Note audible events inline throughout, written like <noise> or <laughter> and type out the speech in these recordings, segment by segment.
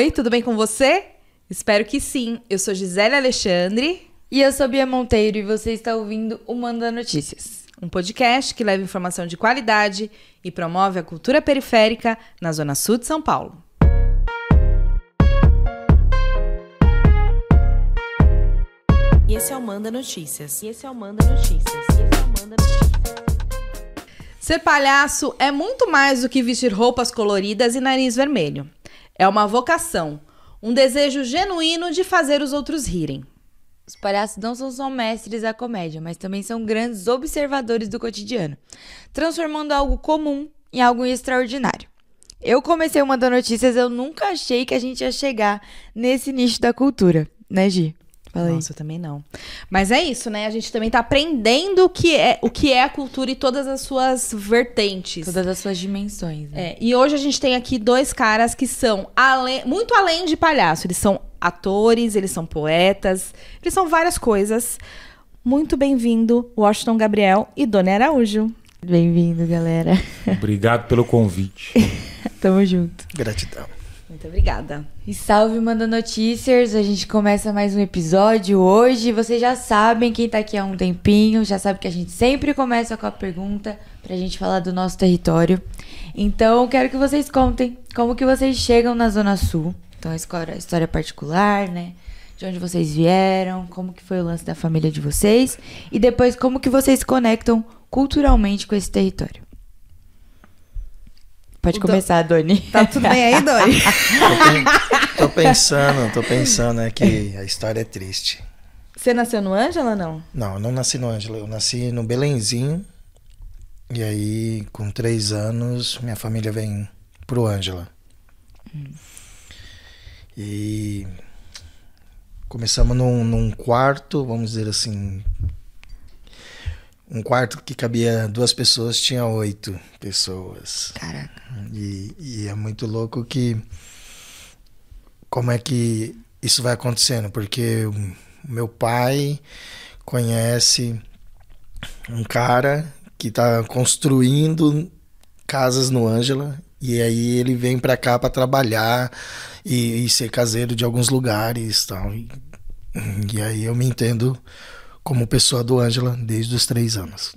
Oi, tudo bem com você? Espero que sim. Eu sou Gisele Alexandre. E eu sou Bia Monteiro e você está ouvindo o Manda Notícias. Um podcast que leva informação de qualidade e promove a cultura periférica na Zona Sul de São Paulo. E esse é o Manda Notícias. E esse é o Manda Notícias. E esse é o Manda Notícias. Ser palhaço é muito mais do que vestir roupas coloridas e nariz vermelho. É uma vocação, um desejo genuíno de fazer os outros rirem. Os palhaços não são só mestres da comédia, mas também são grandes observadores do cotidiano, transformando algo comum em algo extraordinário. Eu comecei uma das notícias, eu nunca achei que a gente ia chegar nesse nicho da cultura, né, Gi? Fala Nossa, eu também não. Mas é isso, né? A gente também tá aprendendo o que é, o que é a cultura e todas as suas vertentes. Todas as suas dimensões. Né? É, e hoje a gente tem aqui dois caras que são além, muito além de palhaço. Eles são atores, eles são poetas, eles são várias coisas. Muito bem-vindo, Washington Gabriel e Dona Araújo. Bem-vindo, galera. Obrigado pelo convite. <laughs> Tamo junto. Gratidão. Muito obrigada. E salve, Manda Notícias. A gente começa mais um episódio hoje. Vocês já sabem, quem tá aqui há um tempinho, já sabe que a gente sempre começa com a pergunta pra gente falar do nosso território. Então, quero que vocês contem como que vocês chegam na Zona Sul. Então, a história, história particular, né? De onde vocês vieram, como que foi o lance da família de vocês. E depois, como que vocês conectam culturalmente com esse território. Pode o começar, do... Doni. Tá tudo bem aí, Doni? <laughs> tô, pensando, tô pensando, é que a história é triste. Você nasceu no Ângela, não? Não, eu não nasci no Ângela. Eu nasci no Belenzinho. E aí, com três anos, minha família vem pro Ângela. Hum. E começamos num, num quarto, vamos dizer assim, um quarto que cabia duas pessoas tinha oito pessoas. Caraca. E, e, é muito louco que. Como é que isso vai acontecendo? Porque o meu pai conhece um cara que está construindo casas no Ângela e aí ele vem para cá para trabalhar e, e, ser caseiro de alguns lugares tal. E, e aí eu me entendo como pessoa do Ângela desde os três anos.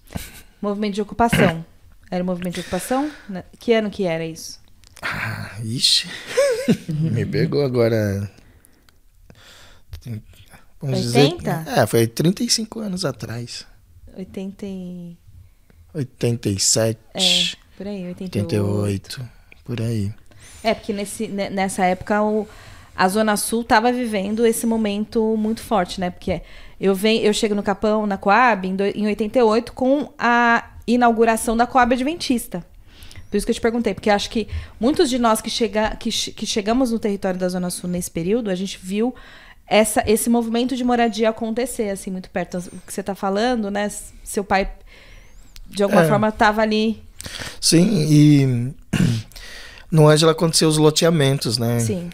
Movimento de ocupação. Era o movimento de ocupação? Né? Que ano que era isso? Ah, ixi. <laughs> Me pegou agora. Vamos 80? dizer. É, foi 35 anos atrás. 80 e... 87. É, por aí, 88. 88. Por aí. É, porque nesse, nessa época o, a Zona Sul estava vivendo esse momento muito forte, né? Porque eu, venho, eu chego no Capão, na Coab, em, do, em 88, com a inauguração da Coab Adventista. Por isso que eu te perguntei, porque acho que muitos de nós que, chega, que, que chegamos no território da Zona Sul nesse período, a gente viu essa, esse movimento de moradia acontecer, assim, muito perto. O que você está falando, né? Seu pai, de alguma é. forma, estava ali. Sim, e no Ângela aconteceu os loteamentos, né? Sim.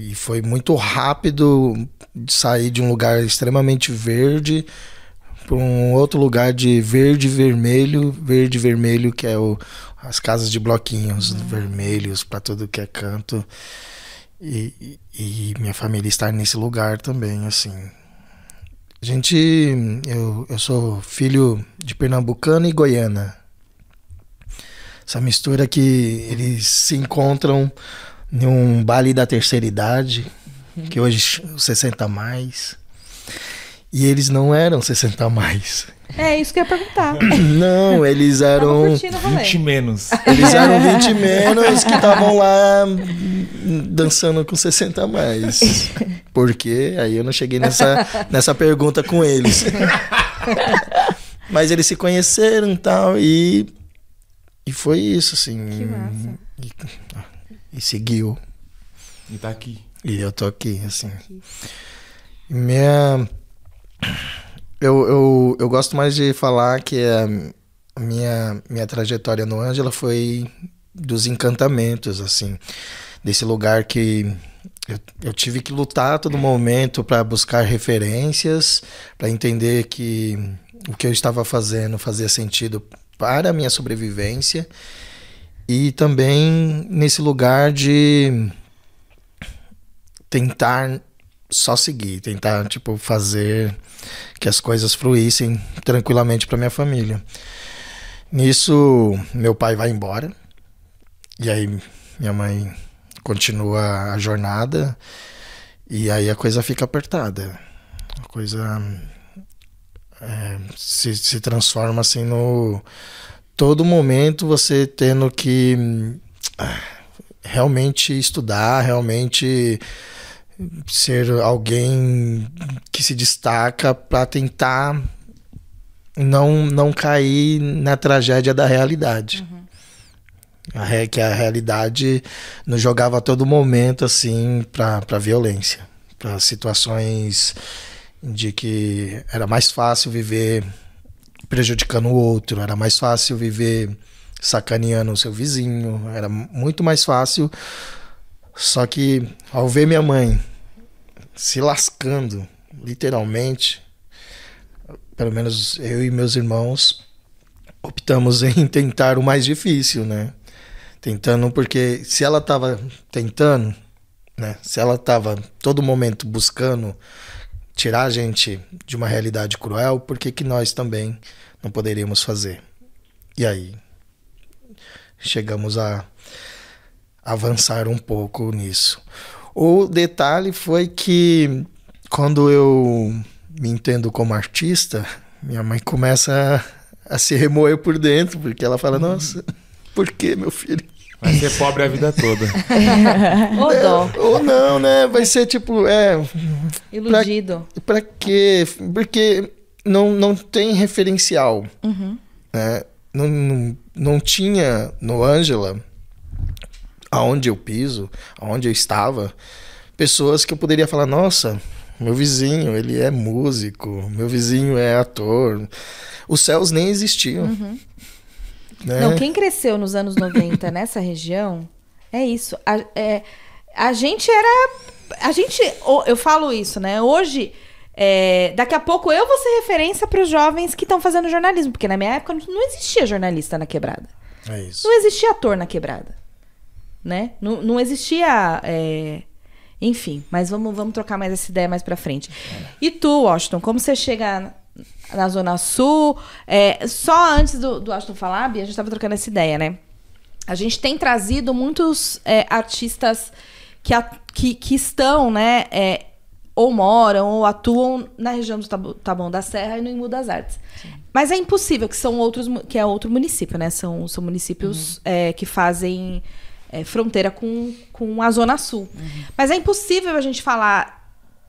E, foi muito rápido sair de um lugar extremamente verde para um outro lugar de verde vermelho, verde vermelho que é o, as casas de bloquinhos uhum. vermelhos para tudo que é canto. E, e, minha família estar nesse lugar também, assim. A gente, eu, eu sou filho de pernambucana e goiana. Essa mistura que eles se encontram em um baile da terceira idade, uhum. que hoje 60 mais. E eles não eram 60 mais. É isso que eu ia perguntar. <coughs> Não, eles eram 20 menos. Eles eram <laughs> 20 menos que estavam lá dançando com 60 mais. Porque aí eu não cheguei nessa, nessa pergunta com eles. <laughs> Mas eles se conheceram tal, e e foi isso, assim. Que massa. E, e seguiu. E tá aqui. E eu tô aqui, assim. Aqui. Minha. Eu, eu, eu gosto mais de falar que a minha, minha trajetória no Ângela foi dos encantamentos, assim. Desse lugar que eu, eu tive que lutar a todo momento para buscar referências, para entender que o que eu estava fazendo fazia sentido para a minha sobrevivência e também nesse lugar de tentar só seguir, tentar tipo fazer que as coisas fluíssem tranquilamente para minha família. Nisso, meu pai vai embora. E aí minha mãe continua a jornada e aí a coisa fica apertada. A coisa é, se, se transforma assim no todo momento você tendo que ah, realmente estudar, realmente ser alguém que se destaca para tentar não não cair na tragédia da realidade. Uhum. A, que a realidade nos jogava a todo momento assim para violência, para situações de que era mais fácil viver prejudicando o outro, era mais fácil viver sacaneando o seu vizinho, era muito mais fácil. Só que ao ver minha mãe se lascando, literalmente, pelo menos eu e meus irmãos optamos <laughs> em tentar o mais difícil, né? Tentando porque se ela estava tentando, né? Se ela estava todo momento buscando tirar a gente de uma realidade cruel, por que, que nós também não poderíamos fazer? E aí chegamos a avançar um pouco nisso. O detalhe foi que quando eu me entendo como artista, minha mãe começa a, a se remoer por dentro, porque ela fala: Nossa, por que, meu filho? Vai ser pobre a vida toda. <laughs> ou dó. É, ou não, né? Vai ser tipo, é. Iludido. Pra, pra quê? Porque não, não tem referencial. Uhum. Né? Não, não, não tinha no Ângela, aonde eu piso, aonde eu estava, pessoas que eu poderia falar: nossa, meu vizinho, ele é músico, meu vizinho é ator. Os céus nem existiam. Uhum. Né? Não, quem cresceu nos anos 90 <laughs> nessa região, é isso. A, é, a gente era. A gente. Eu falo isso, né? Hoje. É, daqui a pouco eu vou ser referência para os jovens que estão fazendo jornalismo, porque na minha época não existia jornalista na quebrada. É isso. Não existia ator na quebrada. Né? Não, não existia. É... Enfim, mas vamos, vamos trocar mais essa ideia mais para frente. É. E tu, Washington, como você chega na Zona Sul. É, só antes do, do Aston falar, Bia, a gente estava trocando essa ideia, né? A gente tem trazido muitos é, artistas que, a, que, que, estão, né? É, ou moram ou atuam na região do Taboão da Serra e no Imbu das Artes. Sim. Mas é impossível que são outros que é outro município, né? São, são municípios uhum. é, que fazem é, fronteira com, com a Zona Sul. Uhum. Mas é impossível a gente falar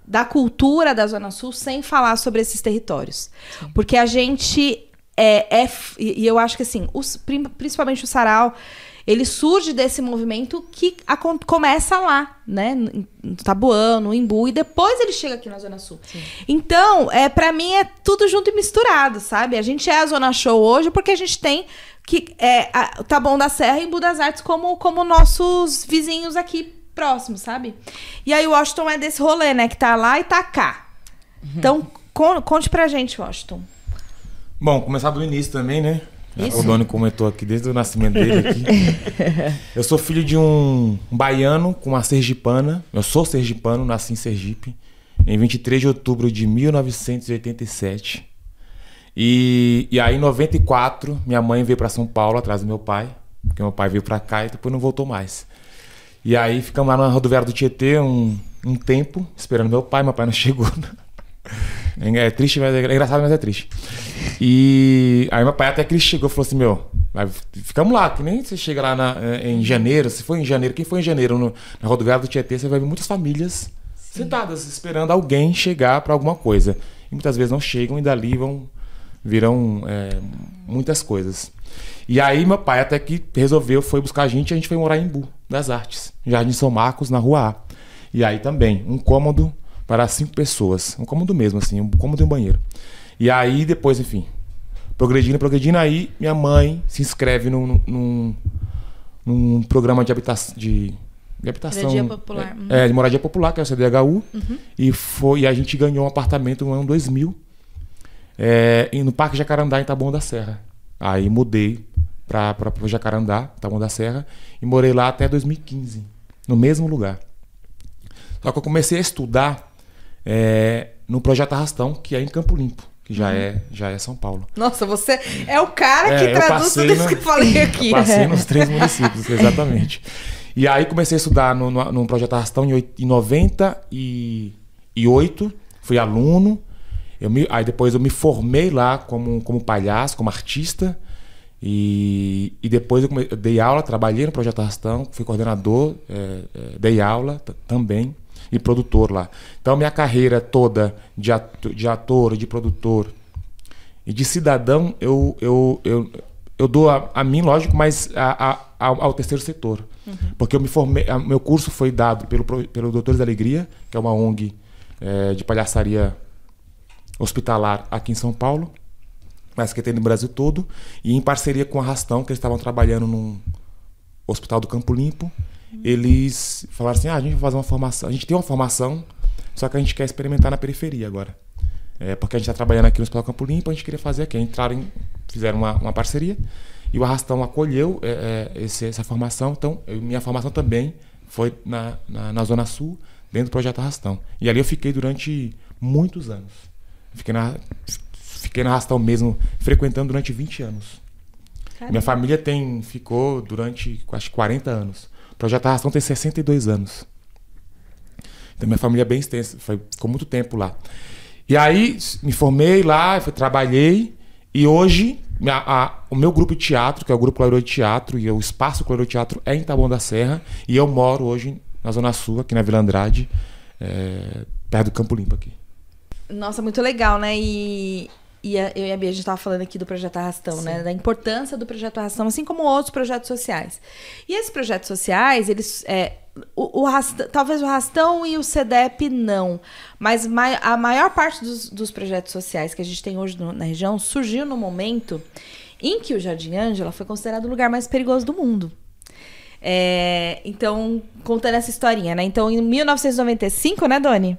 da cultura da Zona Sul sem falar sobre esses territórios. Sim. Porque a gente é, é, E eu acho que assim, os, principalmente o sarau, ele surge desse movimento que a, começa lá, né? No Tabuão, no Imbu, e depois ele chega aqui na Zona Sul. Sim. Então, é, para mim é tudo junto e misturado, sabe? A gente é a Zona Show hoje porque a gente tem que é, a, o Taboão da Serra e Imbu das Artes como, como nossos vizinhos aqui próximo, sabe? E aí o Washington é desse rolê, né? Que tá lá e tá cá. Então, con conte pra gente, Washington. Bom, começar do início também, né? Isso. O Doni comentou aqui desde o nascimento dele aqui. <laughs> eu sou filho de um baiano com uma sergipana. Eu sou sergipano, nasci em Sergipe. Em 23 de outubro de 1987. E, e aí, em 94, minha mãe veio para São Paulo atrás do meu pai. Porque meu pai veio para cá e depois não voltou mais. E aí ficamos lá na rodoviária do Tietê um, um tempo, esperando meu pai. Meu pai não <laughs> chegou. É triste, mas é engraçado, mas é triste. E aí meu pai até que ele chegou e falou assim, meu, ficamos lá, que nem você chega lá na, eh, em janeiro, se foi em janeiro, quem foi em janeiro no, na rodoviária do Tietê, você vai ver muitas famílias Sim. sentadas, esperando alguém chegar para alguma coisa. E muitas vezes não chegam e dali vão, virão é, muitas coisas. E aí meu pai até que resolveu, foi buscar a gente e a gente foi morar em Bu, das Artes, Jardim São Marcos, na rua A. E aí também, um cômodo para cinco pessoas. Um cômodo mesmo, assim, um cômodo e um banheiro. E aí depois, enfim, progredindo, progredindo, aí minha mãe se inscreve num, num, num programa de habitação. De, de habitação. Moradia popular. É, uhum. é, de moradia popular, que é o CDHU. Uhum. E, foi, e a gente ganhou um apartamento no ano 2000, é, no Parque Jacarandá, em Taboão da Serra. Aí mudei para o Jacarandá, Taboão da Serra, e morei lá até 2015, no mesmo lugar. Só que eu comecei a estudar é, no Projeto Arrastão, que é em Campo Limpo, que já, é, já é São Paulo. Nossa, você é o cara É, que eu traduz tudo isso no- que eu falei aqui. Eu <laughs> passei nos três municípios, exatamente. E aí comecei a estudar no, no, no Projeto Arrastão em, em 98, fui aluno. Eu me, aí depois eu me formei lá como, como palhaço, como artista. E, e depois eu, come- eu dei aula, trabalhei no Projeto Arrastão, fui coordenador, é, é, dei aula também e produtor lá. Então minha carreira toda de ator, de, ator, de produtor e de cidadão, eu, eu, eu, eu dou a, a mim, lógico, mas a, a- ao, ao terceiro setor. Porque eu me formei, a- meu curso foi dado pelo, pelo Doutores da Alegria, que é uma ONG eh, de palhaçaria hospitalar aqui em São Paulo, que tem no Brasil todo, e em parceria com a Rastão, que eles estavam trabalhando num hospital do Campo Limpo, eles falaram assim: ah, a gente vai fazer uma formação, a gente tem uma formação, só que a gente quer experimentar na periferia agora. É, porque a gente está trabalhando aqui no Hospital Campo Limpo, a gente queria fazer aqui. Entraram, fizeram uma, uma parceria e o Arrastão acolheu é, é, esse- essa formação. Então, eu- minha formação também foi na, na, na Zona Sul, dentro do projeto Arrastão. E ali eu fiquei durante muitos anos. Fiquei na, fiquei na Arrastão mesmo, frequentando durante 20 anos. Minha família tem, ficou durante quase 40 anos. O projeto Arrastão tem 62 anos. Então minha família é bem extensa, foi, ficou muito tempo lá. E aí me formei lá, fui, trabalhei e hoje minha- a- o meu grupo de teatro, que é o grupo Clareou de Teatro e o espaço Clareou de Teatro é em Taboão da Serra e eu moro hoje na Zona Sul, aqui na Vila Andrade, é, perto do Campo Limpo aqui. Nossa, muito legal, né? E, e a- eu e a Bia, a gente tava falando aqui do Projeto Arrastão, né? Da importância do Projeto Arrastão, assim como outros projetos sociais. E esses projetos sociais, eles... É, o, o Arrastão- talvez o Arrastão e o CEDEP não, mas mai- a maior parte dos, dos projetos sociais que a gente tem hoje no- na região surgiu no momento em que o Jardim Ângela foi considerado o lugar mais perigoso do mundo. É, então, contando essa historinha, né? Então, em 1995, né, Doni?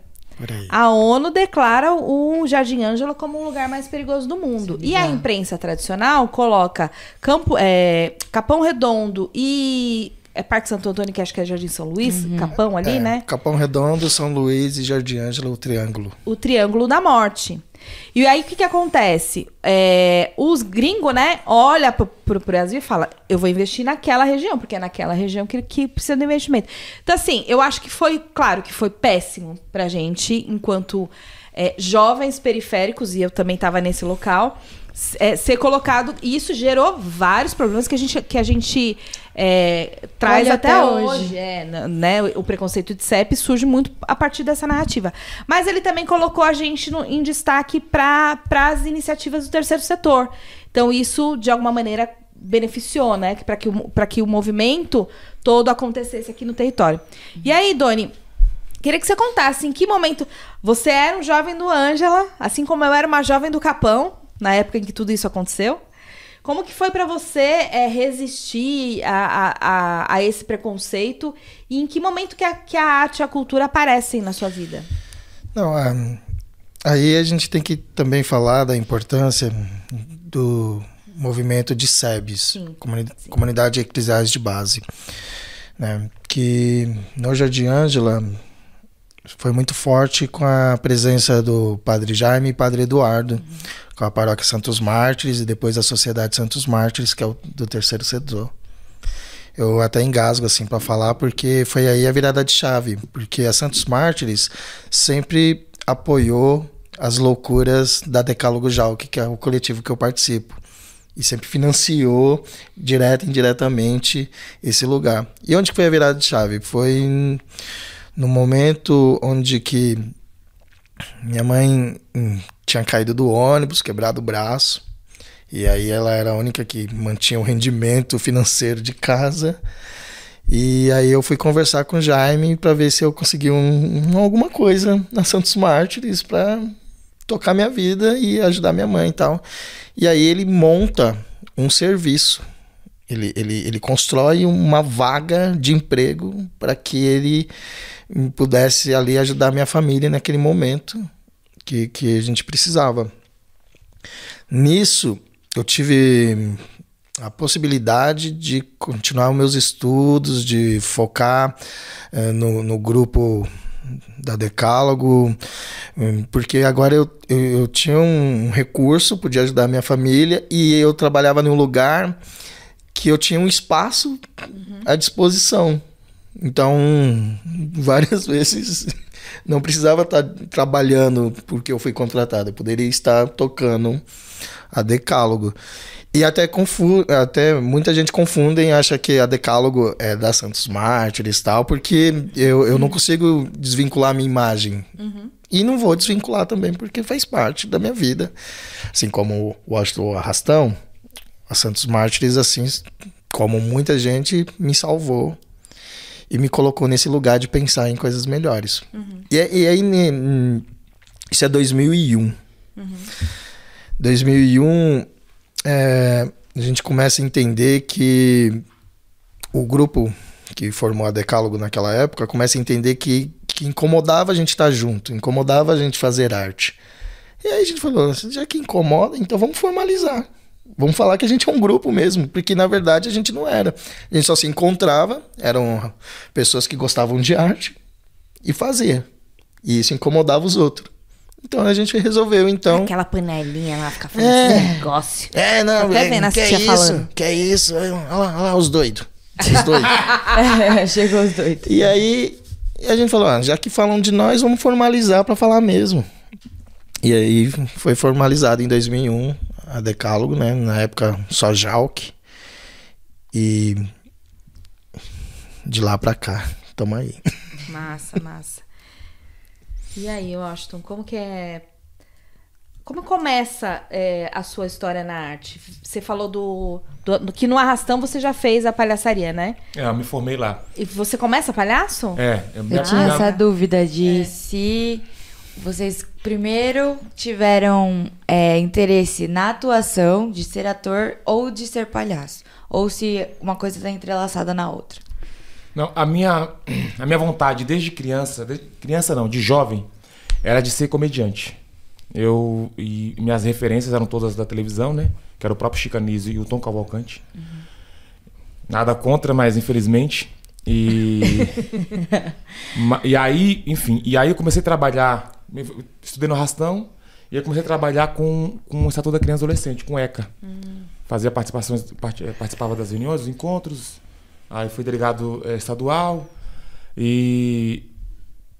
A ONU declara o Jardim Ângela como o lugar mais perigoso do mundo. e a imprensa tradicional coloca Campo, é, Capão Redondo e é Parque Santo Antônio, que acho que é Jardim São Luís, Capão ali, É, né? Capão Redondo, São Luís e Jardim Ângela, o Triângulo. o Triângulo da Morte. E aí, o que que acontece? É, os gringos, né, olha pro, pro Brasil e fala, eu vou investir naquela região, porque é naquela região que, que precisa de investimento. Então, assim, eu acho que foi, claro, que foi péssimo pra gente, enquanto é, jovens periféricos, e eu também estava nesse local, é, ser colocado, e isso gerou vários problemas que a gente, que a gente é, traz até, até hoje. hoje. É, né, o preconceito de CEP surge muito a partir dessa narrativa. Mas ele também colocou a gente no- em destaque para as iniciativas do terceiro setor. Então, isso, de alguma maneira, beneficiou, né? Para que, o que o movimento todo acontecesse aqui no território. E aí, Doni, queria que você contasse em que momento você era um jovem do Ângela, assim como eu era uma jovem do Capão, na época em que tudo isso aconteceu. Como que foi para você é, resistir a, a, a, esse preconceito e em que momento que a, que a arte e a cultura aparecem na sua vida? Não, ah, aí a gente tem que também falar da importância do movimento de SEBs, Sim, comuni sim. Comunidade Eclesiais de Base, né? que no Jardim Ângela foi muito forte com a presença do Padre Jaime e Padre Eduardo, com a Paróquia Santos Mártires e depois a Sociedade Santos Mártires, que é o do terceiro setor. Eu até engasgo assim para falar porque foi aí a virada de chave, porque a Santos Mártires sempre apoiou as loucuras da Decálogo Jalc, que é o coletivo que eu participo. E sempre financiou, direta e indiretamente, esse lugar. E onde foi a virada de chave? Foi em- no momento onde que minha mãe hum, tinha caído do ônibus, quebrado o braço. E aí ela era a única que mantinha o rendimento financeiro de casa. E aí eu fui conversar com o Jaime para ver se eu conseguia um- um- alguma coisa na Santos Mártires para tocar minha vida e ajudar minha mãe e tal. E aí ele monta um serviço. Ele, ele, ele constrói uma vaga de emprego para que ele pudesse ali ajudar minha família naquele momento que, que a gente precisava. Nisso, eu tive a possibilidade de continuar os meus estudos, de focar eh, no, no grupo da Decálogo, hum, porque agora eu, eu, eu tinha um recurso, podia ajudar a minha família e eu trabalhava num lugar que eu tinha um espaço à disposição. Então, <laughs> várias vezes <laughs> não precisava estar trabalhando porque eu fui contratado, eu poderia estar tocando a Decálogo. E até, confu até muita gente confunde e acha que a Decálogo é da Santos Mártires e tal, porque eu, eu não consigo desvincular a minha imagem. E não vou desvincular também, porque faz parte da minha vida. Assim como o Washington Arrastão, a Santos Mártires, assim como muita gente, me salvou e me colocou nesse lugar de pensar em coisas melhores. E, e aí, né, isso é 2001. 2001, é, a gente começa a entender que o grupo que formou a Decálogo naquela época começa a entender que, que incomodava a gente estar junto, incomodava a gente fazer arte. E aí a gente falou, já que incomoda, então vamos formalizar. Vamos falar que a gente é um grupo mesmo, porque na verdade a gente não era. A gente só se encontrava, eram pessoas que gostavam de arte e fazia. E isso incomodava os outros. Então a gente resolveu, então. Aquela panelinha lá, ficar falando É. esse negócio. É, não, Tô até é, vendo as que é isso, falando. que é isso. Olha lá, olha lá os doidos. Esses <laughs> doidos. É, chegou os doidos. E aí a gente falou, ah, já que falam de nós, vamos formalizar pra falar mesmo. E aí foi formalizado em 2001 a Decálogo, né? Na época só Jalk. E de lá pra cá, tamo aí. Massa, massa. E aí, Washington, como que é. Como começa é, a sua história na arte? Você falou do, do- do que no Arrastão você já fez a palhaçaria, né? É, eu me formei lá. E você começa palhaço? É, eu me Eu tinha minha- essa dúvida de se vocês primeiro tiveram é, interesse na atuação, de ser ator ou de ser palhaço. Ou se uma coisa está entrelaçada na outra. Não, a minha, <clears throat> a minha vontade desde criança, de- criança não, de jovem, era de ser comediante. Eu e minhas referências eram todas da televisão, né? Que era o próprio Chicanísio e o Tom Cavalcante. Nada contra, mas infelizmente. E <laughs> e aí, enfim, e aí eu comecei a trabalhar, estudei no Rastão e eu comecei a trabalhar com com o Estatuto da Criança e Adolescente, com ECA. Fazia participações, part- eh, participava das reuniões, dos encontros, Aí fui delegado eh, estadual e,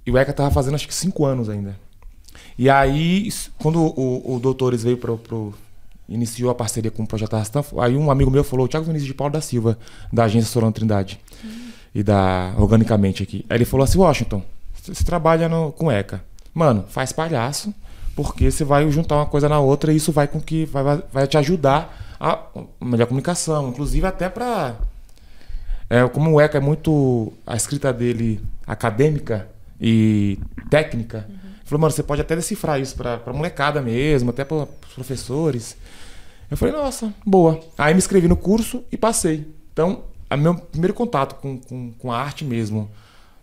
e o ECA tava fazendo acho que cinco anos ainda. E aí, quando o, o Doutores veio pro, pro- iniciou a parceria com o Projeto Arrastão, aí um amigo meu falou, Thiago Vinícius de Paulo da Silva, da agência Solano Trindade, e da Organicamente aqui. Aí ele falou assim, Washington, você você trabalha no, com ECA. Mano, faz palhaço, porque você vai juntar uma coisa na outra e isso vai com que vai, vai- te ajudar a melhor comunicação, inclusive até para é, como o ECA é muito. A escrita dele acadêmica e técnica. Falou, mano, você pode até decifrar isso pra, pra molecada mesmo, até para os professores. Eu falei, nossa, boa. Aí me inscrevi no curso e passei. Então, o meu primeiro contato com, com, com a arte mesmo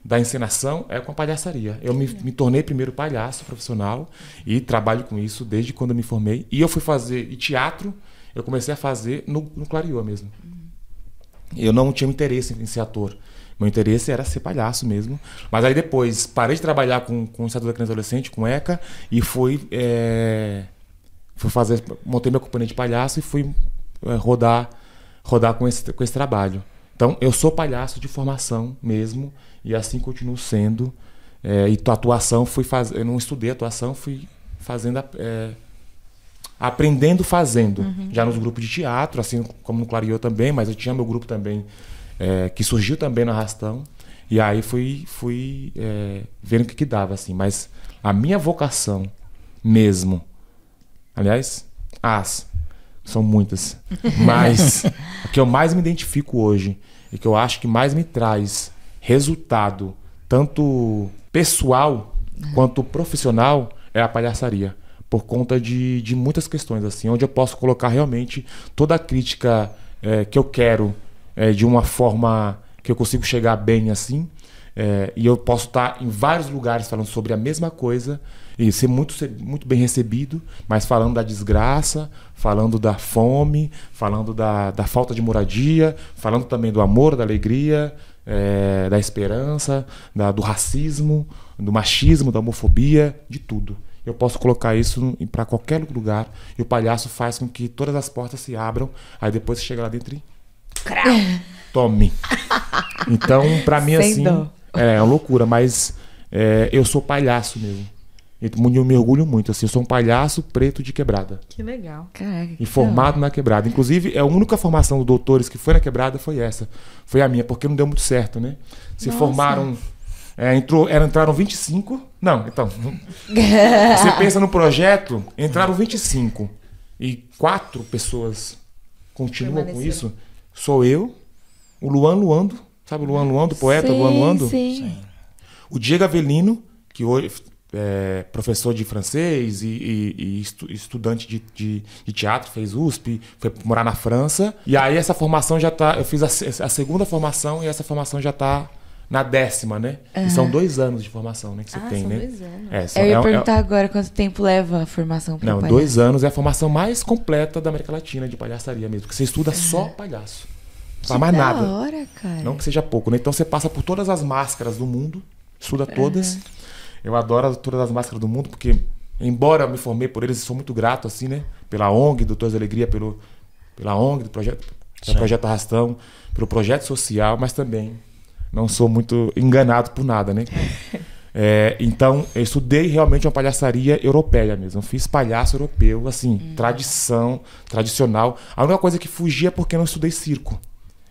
da encenação é com a palhaçaria. Eu me, me tornei primeiro palhaço profissional e trabalho com isso desde quando eu me formei. E eu fui fazer e teatro, eu comecei a fazer no, no Clariô mesmo. Eu não tinha interesse em ser ator. Meu interesse era ser palhaço mesmo. Mas aí depois parei de trabalhar com, com o Estatuto da Criança e Adolescente, com ECA, e fui, é, fui fazer. Montei minha companhia de palhaço e fui é, rodar, rodar com, esse, com esse trabalho. Então, eu sou palhaço de formação mesmo, e assim continuo sendo. É, e tua atuação fui fazer. Eu não estudei atuação, fui fazendo. é, aprendendo fazendo. Já nos grupos de teatro, assim como no Clariô também, mas eu tinha meu grupo também, é, que surgiu também no Arrastão. E aí fui, fui é, vendo o que, que dava, assim. Mas a minha vocação mesmo, aliás, as, são muitas, <laughs> mas a que eu mais me identifico hoje e que eu acho que mais me traz resultado, tanto pessoal quanto profissional, é a palhaçaria. Por conta de, de muitas questões, assim, onde eu posso colocar realmente toda a crítica eh, que eu quero eh, de uma forma que eu consigo chegar bem assim. eh, e eu posso estar em vários lugares falando sobre a mesma coisa e ser muito, ser muito bem recebido, mas falando da desgraça, falando da fome, falando da, da falta de moradia, falando também do amor, da alegria, é, da esperança, da- do racismo, do machismo, da homofobia, de tudo. Eu posso colocar isso para qualquer lugar e o palhaço faz com que todas as portas se abram, aí depois você chega lá dentro e <laughs> tome. Então, pra mim, Sem assim, dó. é uma loucura, mas é, eu sou palhaço mesmo. E eu me orgulho muito, assim, eu sou um palhaço preto de quebrada. Que legal. Caraca. E formado na quebrada. Inclusive, é a única formação dos doutores que foi na quebrada foi essa. Foi a minha, porque não deu muito certo, né? Se formaram. é, entrou, era, entraram 25. Não, então. <laughs> Você pensa no projeto, entraram 25. E quatro pessoas continuam com isso. Sou eu, o Luan Luando, sabe o Luan Luando, poeta sim, Luan Luando? Sim. O Diego Avelino, que hoje é professor de francês e, e- e estu- estudante de, de- de teatro, fez USP, foi morar na França. E aí essa formação já tá. Eu fiz a, a segunda formação e essa formação já tá na décima, né? E são dois anos de formação, né? Que você Ah, tem, são né? dois anos. É, são- Eu ia é- é- perguntar agora quanto tempo leva a formação pra não, palhaço. dois anos é a formação mais completa da América Latina de palhaçaria mesmo. Porque você estuda só palhaço. Não Que faz mais da nada. hora, cara. Não que seja pouco, né? Então você passa por todas as máscaras do mundo, estuda todas. Eu adoro todas as máscaras do mundo, porque, embora eu me formei por eles, sou muito grato, assim, né? Pela ONG, Doutores da Alegria, pelo, pela ONG, do projeto, do projeto Arrastão, pelo projeto social, mas também não sou muito enganado por nada, né? <laughs> É, então, eu estudei realmente uma palhaçaria europeia mesmo. Eu fiz palhaço europeu, assim, tradição, tradicional. A única coisa que fugia é porque eu não estudei circo.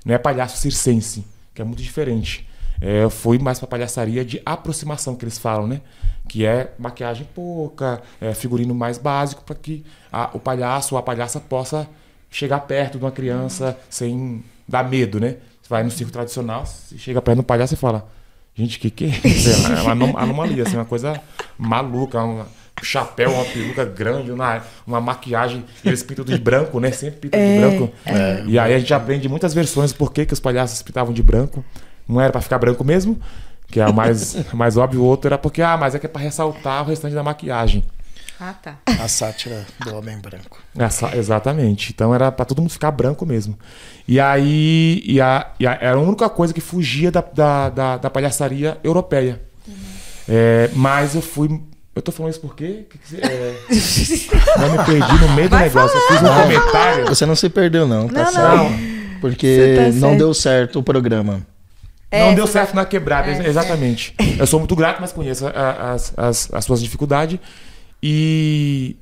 Não é palhaço circense, que é muito diferente. É, eu fui mais pra palhaçaria de aproximação, que eles falam, né? Que é maquiagem pouca, é, figurino mais básico, para que a- o palhaço ou a palhaça possa chegar perto de uma criança sem dar medo, né? Você vai no circo tradicional, você chega perto do palhaço e fala: Gente, que que é isso? É uma anom- anomalia, assim, uma coisa maluca, um chapéu, uma peruca grande, uma, uma maquiagem, eles pintam de branco, né? Sempre pintam de branco. E aí a gente aprende muitas versões por que, que os palhaços pintavam de branco. Não era pra ficar branco mesmo, que é o mais, <laughs> mais óbvio. O outro era porque, ah, mas é que é pra ressaltar o restante da maquiagem. Ah, tá. A sátira do homem branco. Essa- exatamente. Então era pra todo mundo ficar branco mesmo. E aí e a, e a- era a única coisa que fugia da, da, da, da palhaçaria europeia. É, mas eu fui. Eu tô falando isso por quê? Que que você- é, <laughs> eu me perdi no meio do negócio. Eu fiz um comentário. Você não se perdeu, não, tá Não, certo? Não, Porque tá não certo. deu certo o programa. Não É, deu você certo na quebrada, exatamente. <laughs> Eu sou muito grato, mas conheço as, as, as suas dificuldades. E.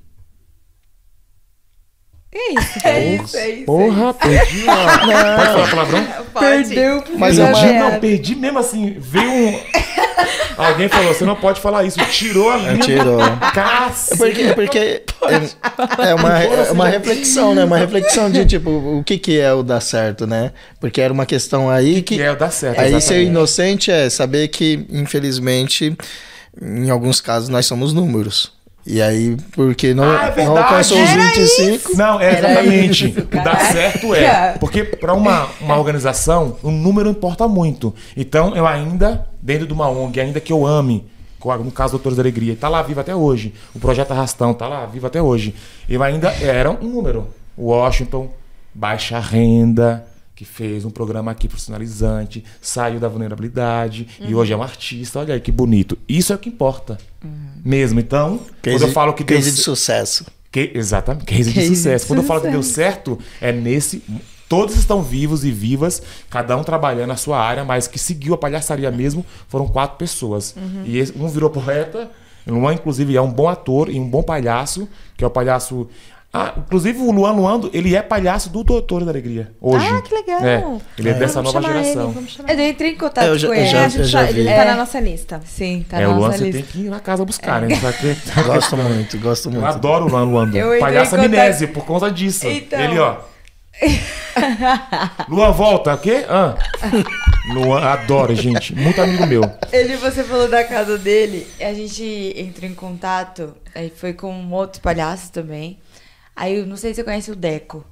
É isso. É isso, é isso. Porra, perdi. ó. Pode falar palavrão? Perdeu. Mas é uma- Perdi, Gabriel. não, perdi mesmo assim. Veio um. Alguém falou, você não pode falar isso. Tirou a linha. Tirou. Cacete. É porque, é porque é, é uma, é uma reflexão, né? Uma reflexão de tipo, o que, que é o dar certo, né? Porque era uma questão aí que. Que é, dá certo. Aí ser exatamente. inocente é saber que, infelizmente, em alguns casos nós somos números. E aí, porque não, Ah, é não alcançou os Era 25. Não, é Era exatamente. isso, caraca. certo é. Porque para uma, uma organização, o número importa muito. Então, eu ainda, dentro de uma ONG, ainda que eu ame, no caso Doutores da Alegria, está lá vivo até hoje. O projeto Arrastão está lá vivo até hoje. Eu ainda era um número. Washington, baixa renda, que fez um programa aqui profissionalizante, saiu da vulnerabilidade e hoje é um artista. Olha aí que bonito. Isso é o que importa. Mesmo. Então, quando eu falo que deu case de ce- sucesso. que, exatamente, case de Case de sucesso. Quando eu falo que deu certo, é nesse. Todos estão vivos e vivas, cada um trabalhando na sua área, mas que seguiu a palhaçaria mesmo foram quatro pessoas. E esse- um virou poeta, o Luan, inclusive, é um bom ator e um bom palhaço, que é o palhaço. Ah, inclusive o Luan Luando, ele é palhaço do Doutor da Alegria. Hoje. Ah, que legal. É, ele é, É. dessa Vamos nova geração. Ele, Eu entrei em contato É, eu já- com eu ele. já- É, a gente já tá- vi. ele É. tá na nossa lista. Sim, tá é, na o Luan nossa você lista. tem que ir na casa buscar, né? Só <laughs> que- Gosto muito, gosto Eu muito. adoro o Luan Luando. Eu Palhaço contato- amnésia por conta disso. Então. Ele, ó. <laughs> Luan, volta, o quê? Ah. Luan, adoro, gente. Muito amigo meu. Ele, você falou da casa dele, a gente entrou em contato, aí foi com um outro palhaço também. Aí eu não sei se você conhece o Deco.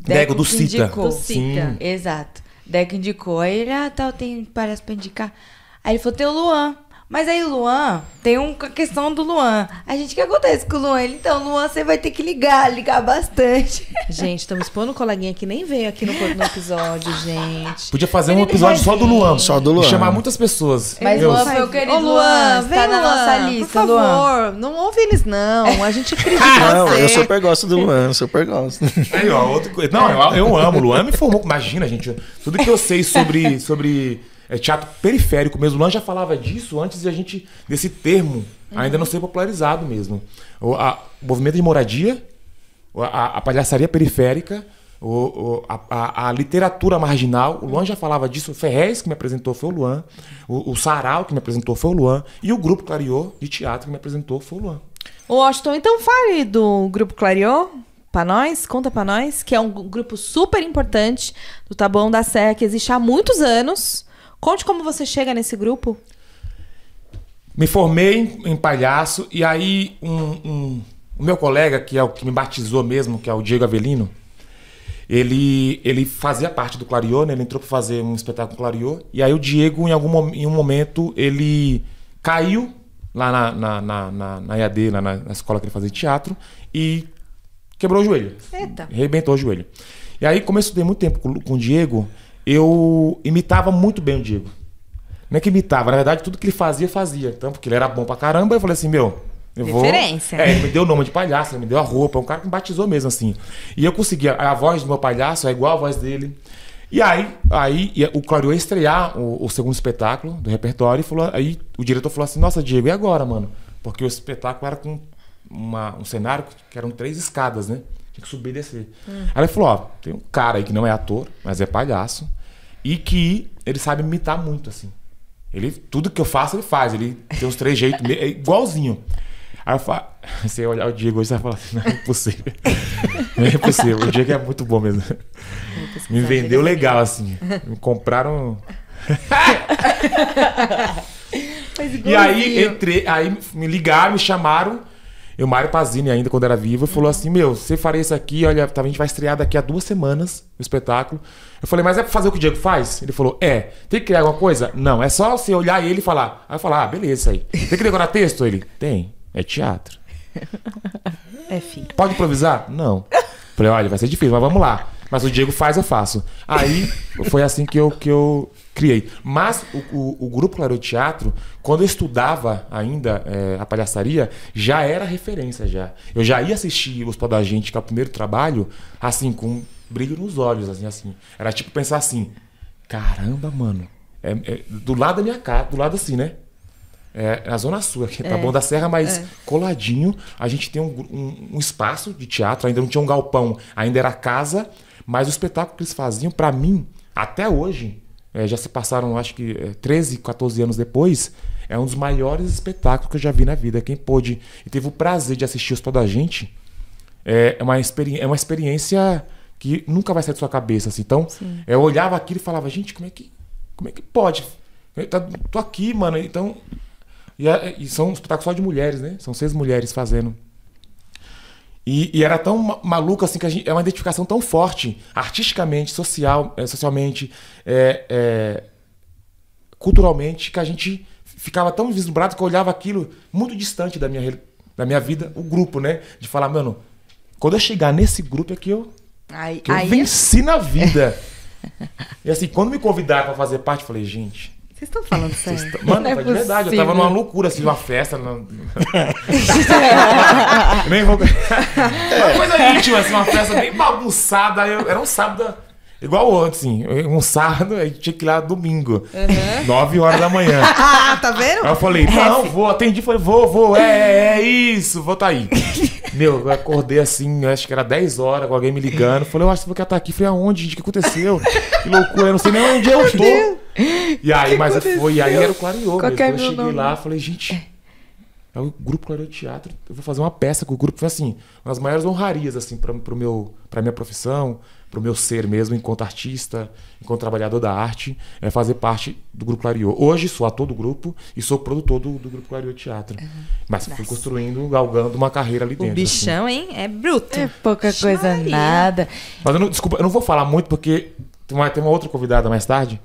Deco do que Cita. indicou. Do Cita. Exato. Deco indicou. Aí ele, ah, tal, tem palhaço pra indicar. Aí ele falou, tem o Luan. Mas aí o Luan, tem uma questão do Luan. A gente, o que acontece com o Luan? Ele, então, Luan, você vai ter que ligar, ligar bastante. <laughs> Gente, estamos expondo o coleguinha que nem veio aqui no, no episódio, gente. Podia fazer um episódio só do Luan. Só do Luan. E chamar muitas pessoas. Mas Meu, Luan o querido Ô, Luan, Luan, vem, tá na Luan, nossa lista, Por favor, Luan. não ouve eles não. A gente <laughs> acredita em Não, você. eu super gosto do Luan, eu super gosto. <laughs> Aí, ó, outra coisa. Não, eu, eu amo. O Luan me formou. Imagina, gente. Tudo que eu sei sobre, sobre é, teatro periférico mesmo. O Luan já falava disso antes de a gente, desse termo, ainda não ser popularizado mesmo. O, a- o movimento de moradia, o- a, a palhaçaria periférica, o, o- a, a- literatura marginal. O Luan já falava disso. O Ferrez, que me apresentou, foi o Luan. O, o Sarau, que me apresentou, foi o Luan. E o grupo Clariô, de teatro, que me apresentou, foi o Luan. Ô, Washington, então fale do Grupo Clariô pra nós, conta pra nós, que é um grupo super importante do Taboão da Serra, que existe há muitos anos. Conte como você chega nesse grupo. Me formei em, palhaço e aí um, um- o meu colega, que é o que me batizou mesmo, que é o Diego Avelino, ele, ele fazia parte do Clariô, né? Ele entrou para fazer um espetáculo Clariô. E aí o Diego, em, algum, em um momento, ele caiu lá na, na, na, na, na EAD, lá na, na escola que ele fazia teatro, e quebrou o joelho. Eita. Arrebentou o joelho. E aí, como eu estudei muito tempo com, com o Diego, eu imitava muito bem o Diego. Não é que imitava, na verdade, tudo que ele fazia, fazia. Então, porque ele era bom pra caramba, eu falei assim, meu, eu vou. Referência. É, ele me deu o nome de palhaço, ele me deu a roupa, é um cara que me batizou mesmo, assim. E eu conseguia, a voz do meu palhaço é igual a voz dele. E aí, aí o Clariô ia estrear o, o segundo espetáculo do repertório e falou, aí o diretor falou assim, nossa, Diego, e agora, mano? Porque o espetáculo era com uma- um cenário que eram três escadas, né? Tinha que subir e descer. Aí ele falou, ó, tem um cara aí que não é ator, mas é palhaço, e que ele sabe imitar muito, assim. Ele, tudo que eu faço, ele faz. Ele tem uns três jeitos, é igualzinho. Aí eu falo, <laughs> você olhar o Diego hoje, você vai falar assim, não é possível. <laughs> Não é possível. O Diego é muito bom mesmo. Me vendeu legal, assim. Me compraram. <laughs> E aí entrei, aí me ligaram, me chamaram. E o Mário Pazini, ainda quando era vivo, falou assim: Meu, você faria isso aqui, olha, tá, a gente vai estrear daqui a duas semanas o espetáculo. Eu falei, mas é pra fazer o que o Diego faz? Ele falou: É, tem que criar alguma coisa? Não, é só você olhar ele e falar. Aí eu falar, ah, beleza, isso aí. Tem que decorar texto? Ele, tem, é teatro. É, filho. Pode improvisar? Não. Falei, olha, vai ser difícil, mas vamos lá. Mas o Diego faz, eu faço. Aí foi assim que eu, que eu criei. Mas o, o, o Grupo Claro Teatro, quando eu estudava ainda é, a palhaçaria, já era referência já. Eu já ia assistir Os Pó da Gente, que é o primeiro trabalho, assim, com um brilho nos olhos, assim, assim. Era tipo pensar assim, caramba, mano. É, é do lado da minha casa, do lado assim, né? É, na Zona Sul, aqui, tá bom da Serra, mas coladinho. A gente tem um, um- um espaço de teatro, ainda não tinha um galpão, ainda era casa, mas o espetáculo que eles faziam, pra mim, até hoje, é, já se passaram, acho que é, 13, 14 anos depois, é um dos maiores espetáculos que eu já vi na vida. Quem pôde e teve o prazer de assistir os toda a gente, é uma, experi é uma experiência que nunca vai sair da sua cabeça. Assim. Então, eu olhava aquilo e falava, gente, como é que, como é que pode? Eu tá- tô aqui, mano. Então. E, é- e são um espetáculo só de mulheres, né? São seis mulheres fazendo. E, e era tão ma- maluco assim que a gente, é uma identificação tão forte, artisticamente, social, eh, socialmente, é, é, culturalmente, que a gente ficava tão vislumbrado que eu olhava aquilo muito distante da minha, da minha vida, o grupo, né? De falar, mano, quando eu chegar nesse grupo é que eu, que eu venci na vida. <laughs> e assim, quando me convidaram pra fazer parte, eu falei, gente, vocês estão falando sério? Mano, é de verdade. Eu tava numa loucura, assim, uma festa. não- <laughs> Nem vou... Uma coisa íntima, assim, uma festa bem bagunçada. Eu- Era um sábado, igual ontem, assim. Um sábado, a gente tinha que ir lá domingo. Nove horas da manhã. <laughs> Ah, tá vendo? Aí eu falei, não, vou, atendi, falei, vou, vou, é, é, é isso, vou tá aí. Meu, eu acordei assim, acho que era 10 horas, com alguém me ligando. Falei, eu acho que você quer estar aqui. Falei, aonde, gente? O que aconteceu? Que loucura, eu não sei nem onde eu tô. E aí, mas foi, e aí era o Clariô. Qual mesmo. é eu cheguei nome? lá, falei, gente. É o grupo Clariô Teatro. Eu vou fazer uma peça com o grupo. Foi assim, uma das maiores honrarias, assim, pra, pro meu, pra minha profissão, pro meu ser mesmo, enquanto artista, enquanto trabalhador da arte, é fazer parte do grupo Clariô. Hoje sou ator do grupo e sou produtor do, do grupo Clariô Teatro. Mas fui construindo, galgando uma carreira ali O dentro. assim. bichão, hein? É bruto. É pouca coisa, nada. Mas eu não, desculpa, eu não vou falar muito porque tem uma, tem uma outra convidada mais tarde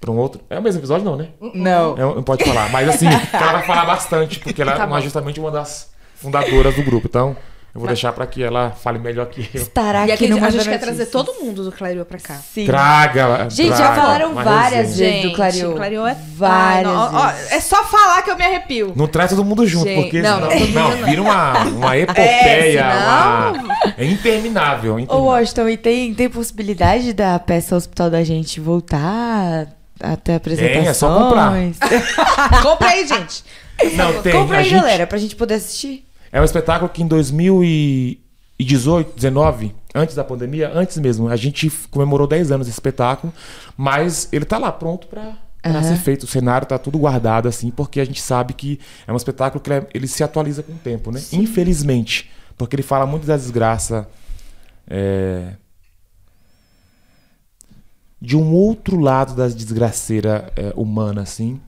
pra um outro. É o mesmo episódio, não, né? Não. É, não pode falar. Mas assim, <laughs> ela vai falar bastante, porque ela Tá é justamente uma das fundadoras do grupo. Então, eu vou deixar pra que ela fale melhor que eu. Estará E aqui no a gente quer trazer todo mundo do Clareou pra cá. Sim. Traga! Gente, já traga falaram uma várias resenha. vezes do Clareou. Clareou é Várias Ai, não, ó. É só falar que eu me arrepio. Não traz todo mundo junto, Gente, porque não, não, mundo não. vira uma, uma <laughs> epopeia, senão- uma... é interminável. Ô, interminável. Washington, e tem, tem possibilidade da peça Hospital da Gente voltar até apresentações? é só comprar. <laughs> Compra aí, gente. Não, tem. Compra a aí, gente- galera, pra gente poder assistir. É um espetáculo que em 2018, 19, antes da pandemia, antes mesmo, a gente comemorou 10 anos desse espetáculo, mas ele tá lá pronto pra Aham. ser feito. O cenário tá tudo guardado assim, porque a gente sabe que é um espetáculo que ele, é- ele se atualiza com o tempo, né? Infelizmente, porque ele fala muito da desgraça é, de um outro lado da desgraceira é, humana, assim.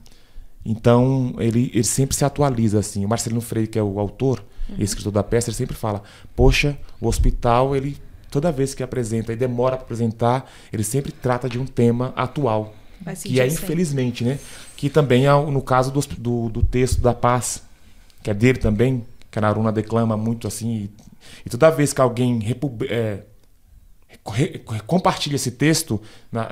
Então, ele, ele sempre se atualiza, assim. O Marcelino Freire, que é o autor, escritor da peça, ele sempre fala: Poxa, o hospital, ele toda vez que apresenta e demora para apresentar, ele sempre trata de um tema atual. Que é, infelizmente, né? Que também é no caso do, do, do texto da paz, que é dele também, que a Naruna declama muito assim. E, e toda vez que alguém é, compartilha esse texto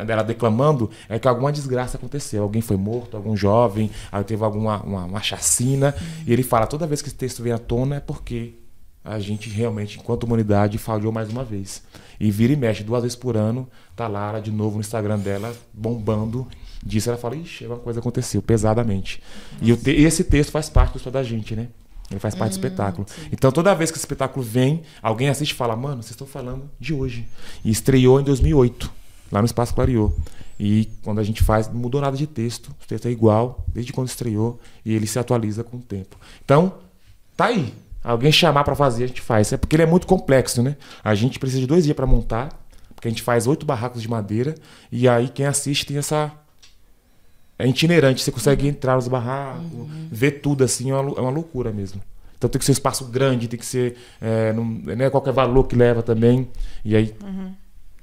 dela declamando, é que alguma desgraça aconteceu. Alguém foi morto, algum jovem, teve alguma uma, uma chacina. E ele fala: toda vez que esse texto vem à tona é porque a gente realmente, enquanto humanidade, falhou mais uma vez. E vira e mexe duas vezes por ano, tá ela de novo no Instagram dela, bombando. Disso ela fala: ixi, alguma coisa aconteceu, pesadamente. E o te- esse texto faz parte do da gente, né? Ele faz parte do espetáculo. Então, toda vez que esse espetáculo vem, alguém assiste e fala: Mano, vocês estão falando de hoje. E estreou em 2008, lá no Espaço Clariô. E quando a gente faz, não mudou nada de texto. O texto é igual, desde quando estreou. E ele se atualiza com o tempo. Então, tá aí. Alguém chamar pra fazer, a gente faz. É porque ele é muito complexo, né? A gente precisa de dois dias pra montar. Porque a gente faz oito barracos de madeira. E aí, quem assiste tem essa é itinerante, você consegue entrar nos barracos, ver tudo assim, é uma, é uma loucura mesmo. Então tem que ser um espaço grande, tem que ser. É, não, não é qualquer valor que leva também. E aí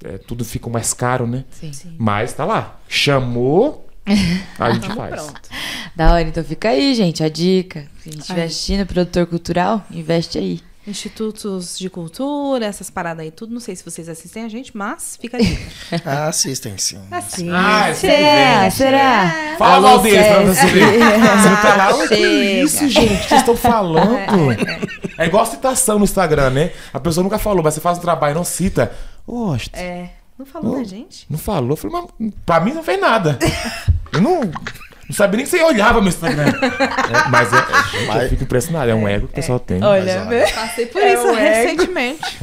é, tudo fica mais caro, né? Sim. Mas tá lá. Chamou, <laughs> a gente faz. Pronto. Da hora, então fica aí, gente, a dica. Se a gente estiver assistindo, produtor cultural, investe aí. Institutos de cultura, essas paradas aí, tudo. Não sei se vocês assistem a gente, mas fica a dica. <laughs> Ah, assistem sim. Assim. Ah, Será? é Será? Fala Alô, mal deles pra você ver. <laughs> Você não tá lá, <laughs> "Ô, que Chega." isso, gente? O que vocês estão falando? É igual citação no Instagram, né? A pessoa nunca falou, mas você faz um trabalho e não cita. Oxe, É. Não falou da gente? Não falou. Eu falei, mas pra mim não fez nada. Eu não, não sabia nem que você olhava meu Instagram. <laughs> É, mas é, é, gente, eu Mas- fico impressionado. É um ego que o pessoal tem. Olha, Mas, olha, Passei por <laughs> É isso ego. recentemente.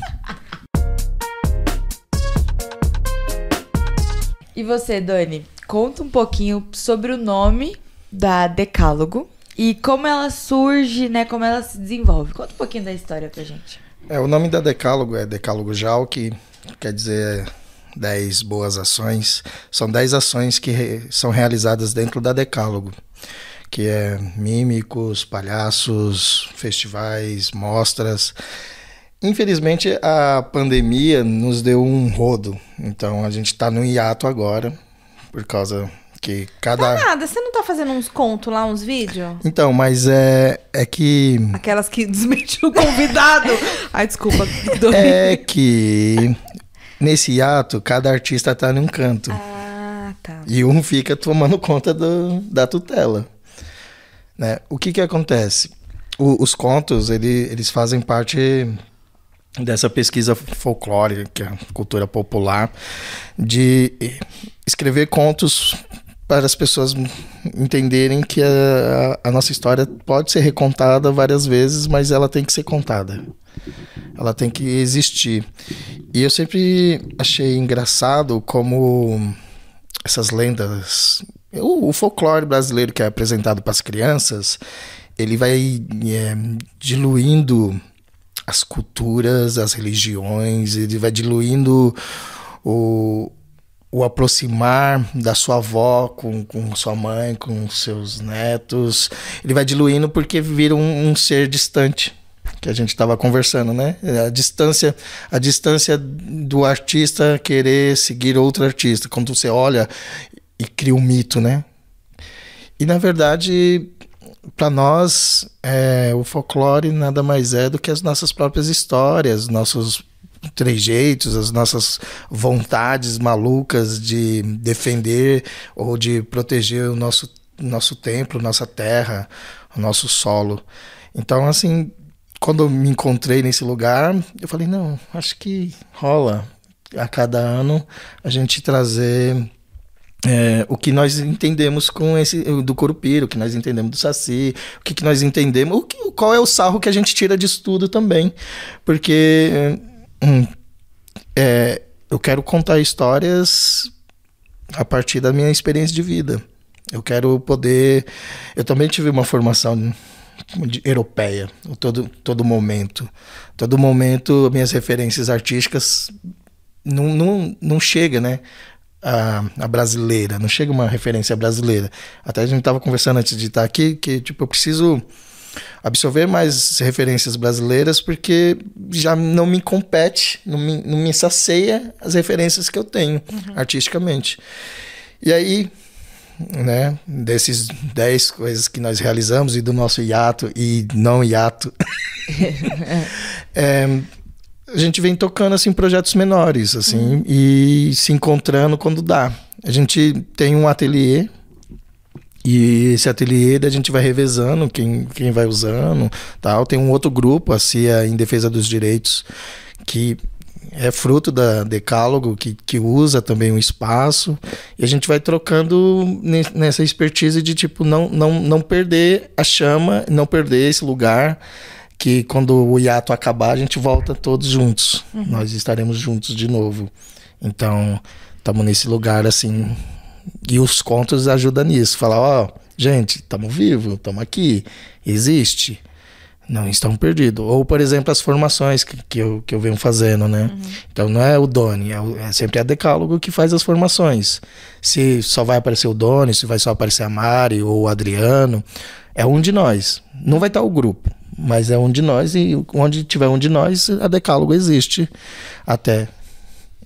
E você, Dani, conta um pouquinho sobre o nome da Decálogo e como ela surge, né? Como ela se desenvolve. Conta um pouquinho da história pra gente. É, o nome da Decálogo é Decálogo JAL, que quer dizer 10 boas ações. São 10 ações que re- são realizadas dentro da Decálogo, que é mímicos, palhaços, festivais, mostras. Infelizmente, a pandemia nos deu um rodo, então a gente está no hiato agora, por causa que cada... Nada, você não tá fazendo uns contos lá, uns vídeos? Então, mas é, é que Aquelas que <laughs> desmentiu o convidado. Ai, desculpa. É que nesse hiato, cada artista tá num canto. Ah, tá. E um fica tomando conta do- da tutela. Né? O que que acontece? O- os contos, ele- eles fazem parte dessa pesquisa folclórica, cultura popular, de escrever contos para as pessoas entenderem que a, a nossa história pode ser recontada várias vezes, mas ela tem que ser contada. Ela tem que existir. E eu sempre achei engraçado como essas lendas, o, o folclore brasileiro que é apresentado para as crianças, ele vai é, diluindo as culturas, as religiões, ele vai diluindo o, o aproximar da sua avó com, com sua mãe, com seus netos. Ele vai diluindo porque vira um, um ser distante que a gente estava conversando, né? A distância, a distância do artista querer seguir outro artista. Quando você olha e cria um mito, né? E na verdade, para nós, é, o folclore nada mais é do que as nossas próprias histórias, nossos trejeitos, as nossas vontades malucas de defender ou de proteger o nosso, nosso templo, nossa terra, o nosso solo. Então, assim, quando eu me encontrei nesse lugar, eu falei: não, acho que rola a cada ano a gente trazer é, o que nós entendemos com esse do Curupira, o que nós entendemos do Saci, o que, que nós entendemos, o que, qual é o sarro que a gente tira disso tudo também. Porque hum, é, eu quero contar histórias a partir da minha experiência de vida. Eu quero poder. Eu também tive uma formação europeia, todo, todo momento. Todo momento, minhas referências artísticas não, não, não chega, né? A, a, brasileira, não chega uma referência brasileira. Até a gente estava conversando antes de estar aqui que tipo eu preciso absorver mais referências brasileiras porque já não me compete, não me, não me sacia as referências que eu tenho uhum. artisticamente. E aí, né, desses 10 coisas que nós realizamos e do nosso hiato e não hiato, <laughs> é, a gente vem tocando assim projetos menores assim uhum. e se encontrando quando dá. A gente tem um ateliê e esse ateliê a gente vai revezando quem, quem vai usando, tal. Tem um outro grupo, a CIA em defesa dos direitos, que é fruto da Decálogo, que, que usa também o espaço. E a gente vai trocando nessa expertise de tipo não, não, não perder a chama, não perder esse lugar que quando o hiato acabar, a gente volta todos juntos. Uhum. Nós estaremos juntos de novo. Então, estamos nesse lugar assim. E os contos ajudam nisso. Falar, ó, oh, gente, estamos vivos, estamos aqui, existe. Não estão perdidos. Ou, por exemplo, as formações que, que, eu, que eu venho fazendo, né? Uhum. Então não é o Doni, é, é, sempre a Decálogo que faz as formações. Se só vai aparecer o Doni, se vai só aparecer a Mari ou o Adriano, é um de nós. Não vai estar o grupo, mas é um de nós e onde tiver um de nós, a Decálogo existe até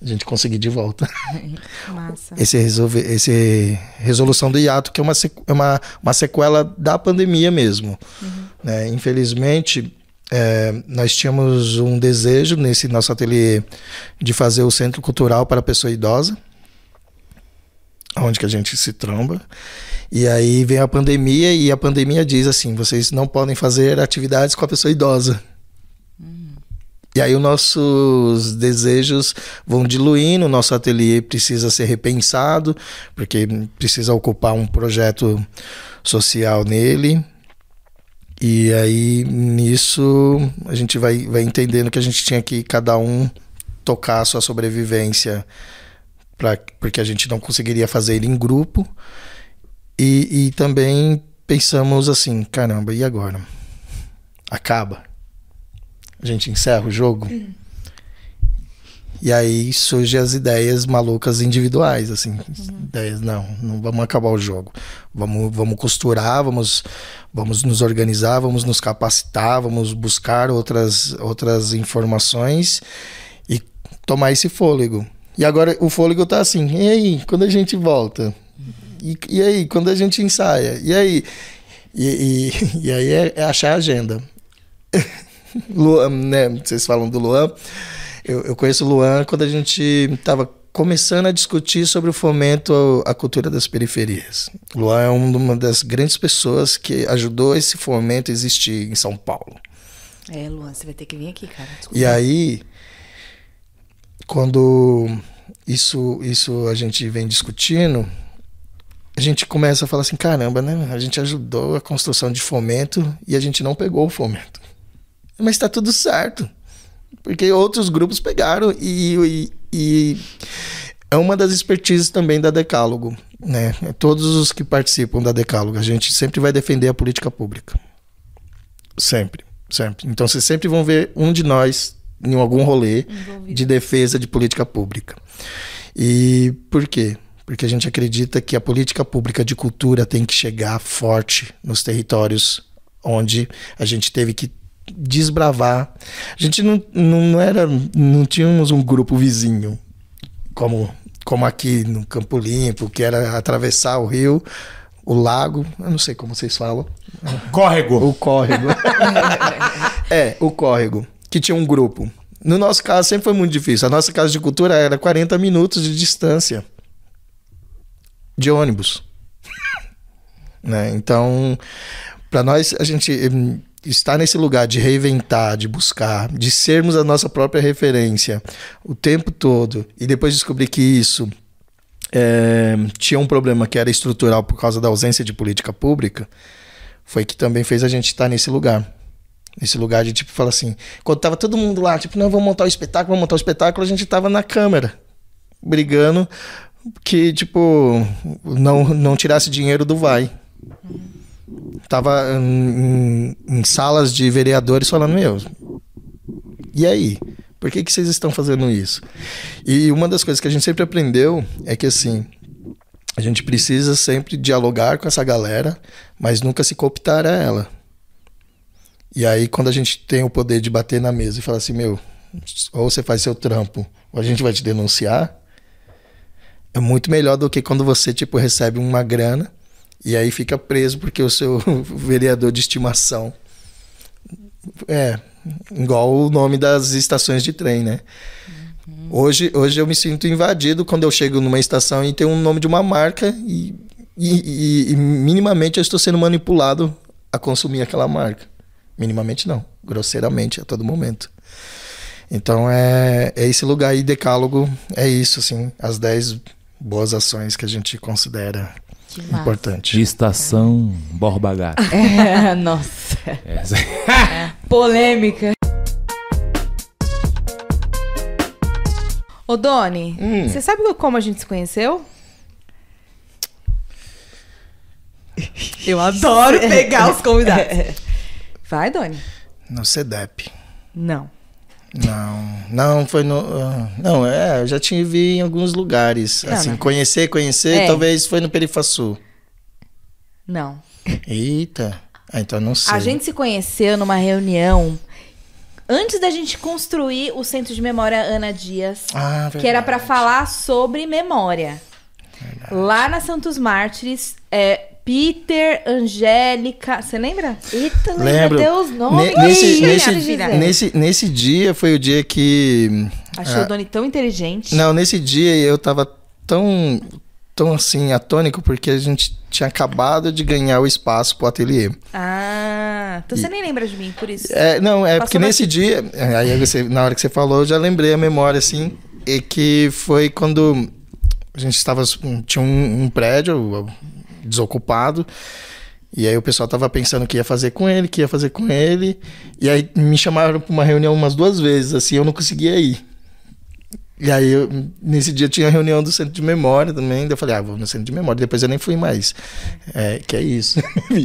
a gente conseguir de volta. <laughs> Massa. Esse, resolve, esse resolução do hiato, que é uma, é uma, uma sequela da pandemia mesmo. Uhum. Né? Infelizmente, é, nós tínhamos um desejo nesse nosso ateliê de fazer o centro cultural para a pessoa idosa, onde que a gente se tromba. E aí vem a pandemia e a pandemia diz assim: vocês não podem fazer atividades com a pessoa idosa. Hum. E aí os nossos desejos vão diluindo, o nosso ateliê precisa ser repensado, porque precisa ocupar um projeto social nele. E aí nisso a gente vai, vai entendendo que a gente tinha que cada um tocar a sua sobrevivência, pra, porque a gente não conseguiria fazer em grupo. E, e também pensamos assim: caramba, e agora? Acaba? A gente encerra o jogo? Uhum. E aí surgem as ideias malucas individuais, assim, uhum. ideias, não, não vamos acabar o jogo. Vamos, vamos costurar, vamos, vamos nos organizar, vamos nos capacitar, vamos buscar outras, outras informações e tomar esse fôlego. E agora o fôlego tá assim, e aí, quando a gente volta? E, e aí, quando a gente ensaia? E aí? E, e, <laughs> e aí é, é, achar a agenda. <laughs> Luan, né? Vocês falam do Luan. Eu, eu conheço o Luan quando a gente estava começando a discutir sobre o fomento à cultura das periferias. O Luan é uma das grandes pessoas que ajudou esse fomento a existir em São Paulo. É, Luan, você vai ter que vir aqui, cara. Desculpa. E aí, quando isso, isso a gente vem discutindo, a gente começa a falar assim, caramba, né? A gente ajudou a construção de fomento e a gente não pegou o fomento. Mas está tudo certo. Porque outros grupos pegaram e, e, e, é uma das expertises também da Decálogo. Né? Todos os que participam da Decálogo, a gente sempre vai defender a política pública. Sempre, sempre. Então vocês sempre vão ver um de nós em algum rolê Envolvido. de defesa de política pública. E por quê? porque a gente acredita que a política pública de cultura tem que chegar forte nos territórios onde a gente teve que desbravar. A gente não, não era, não tínhamos um grupo vizinho como como aqui no Campo Limpo, que era atravessar o rio, o lago, eu não sei como vocês falam. Córrego. O córrego. <laughs> é, o córrego, que tinha um grupo. No nosso caso sempre foi muito difícil. A nossa casa de cultura era 40 minutos de distância de ônibus. <laughs> né? Então, para nós, a gente hum, estar nesse lugar de reinventar, de buscar, de sermos a nossa própria referência o tempo todo e depois descobrir que isso é, tinha um problema que era estrutural por causa da ausência de política pública, foi que também fez a gente estar nesse lugar. Nesse lugar de tipo, falar assim, quando tava todo mundo lá, tipo, não, vamos montar o espetáculo, vamos montar o espetáculo, a gente tava na câmera, brigando que, tipo, não, não tirasse dinheiro do vai. Tava em, em salas de vereadores falando, meu, e aí? Por que, que vocês estão fazendo isso? E uma das coisas que a gente sempre aprendeu é que, assim, a gente precisa sempre dialogar com essa galera, mas nunca se cooptar a ela. E aí, quando a gente tem o poder de bater na mesa e falar assim, meu, ou você faz seu trampo, ou a gente vai te denunciar, é muito melhor do que quando você, tipo, recebe uma grana e aí fica preso porque o seu <laughs> vereador de estimação é igual o nome das estações de trem, né? Uhum. Hoje, hoje eu me sinto invadido quando eu chego numa estação e tem um nome de uma marca e, e, e, e minimamente eu estou sendo manipulado a consumir aquela marca. Minimamente não, grosseiramente a todo momento. Então é, é esse lugar aí, decálogo, é isso, assim, as 10 boas ações que a gente considera importante. Estação Borba Gato. É, <laughs> nossa. Essa. É. Polêmica. Ô, Doni, Hum. você sabe como a gente se conheceu? Eu adoro pegar os convidados. Vai, Doni. No CEDEP. Não. Não, não foi no. ah, Não, é, eu já tive em alguns lugares. Não, assim, não. conhecer, conhecer, É. talvez foi no Perifaçu. Não. Eita. Ah, então não sei. A gente se conheceu numa reunião antes da gente construir o Centro de Memória Ana Dias, Ah, que era verdade. falar sobre memória. Lá na Santos Mártires, é, Peter, Angélica, você lembra? Eita, lembra Lembro. até os nomes. Ne- nesse, nesse, nesse, nesse dia foi o dia que. Achei Ah. o Doni tão inteligente. Não, nesse dia eu tava tão, tão assim, atônico, porque a gente tinha acabado de ganhar o espaço pro ateliê. Ah, então você nem lembra de mim, por isso. É, não, é Passou porque nesse dia, é, aí você, na hora que você falou, eu já lembrei a memória, assim, e que foi quando a gente estava, tinha um, um prédio desocupado, e aí o pessoal tava pensando o que ia fazer com ele, o que ia fazer com ele, e aí me chamaram para uma reunião umas duas vezes, assim, eu não conseguia ir. E aí, eu- nesse dia tinha a reunião do centro de memória também. daí Eu falei, ah, vou no centro de memória. Depois eu nem fui mais. É, que é isso.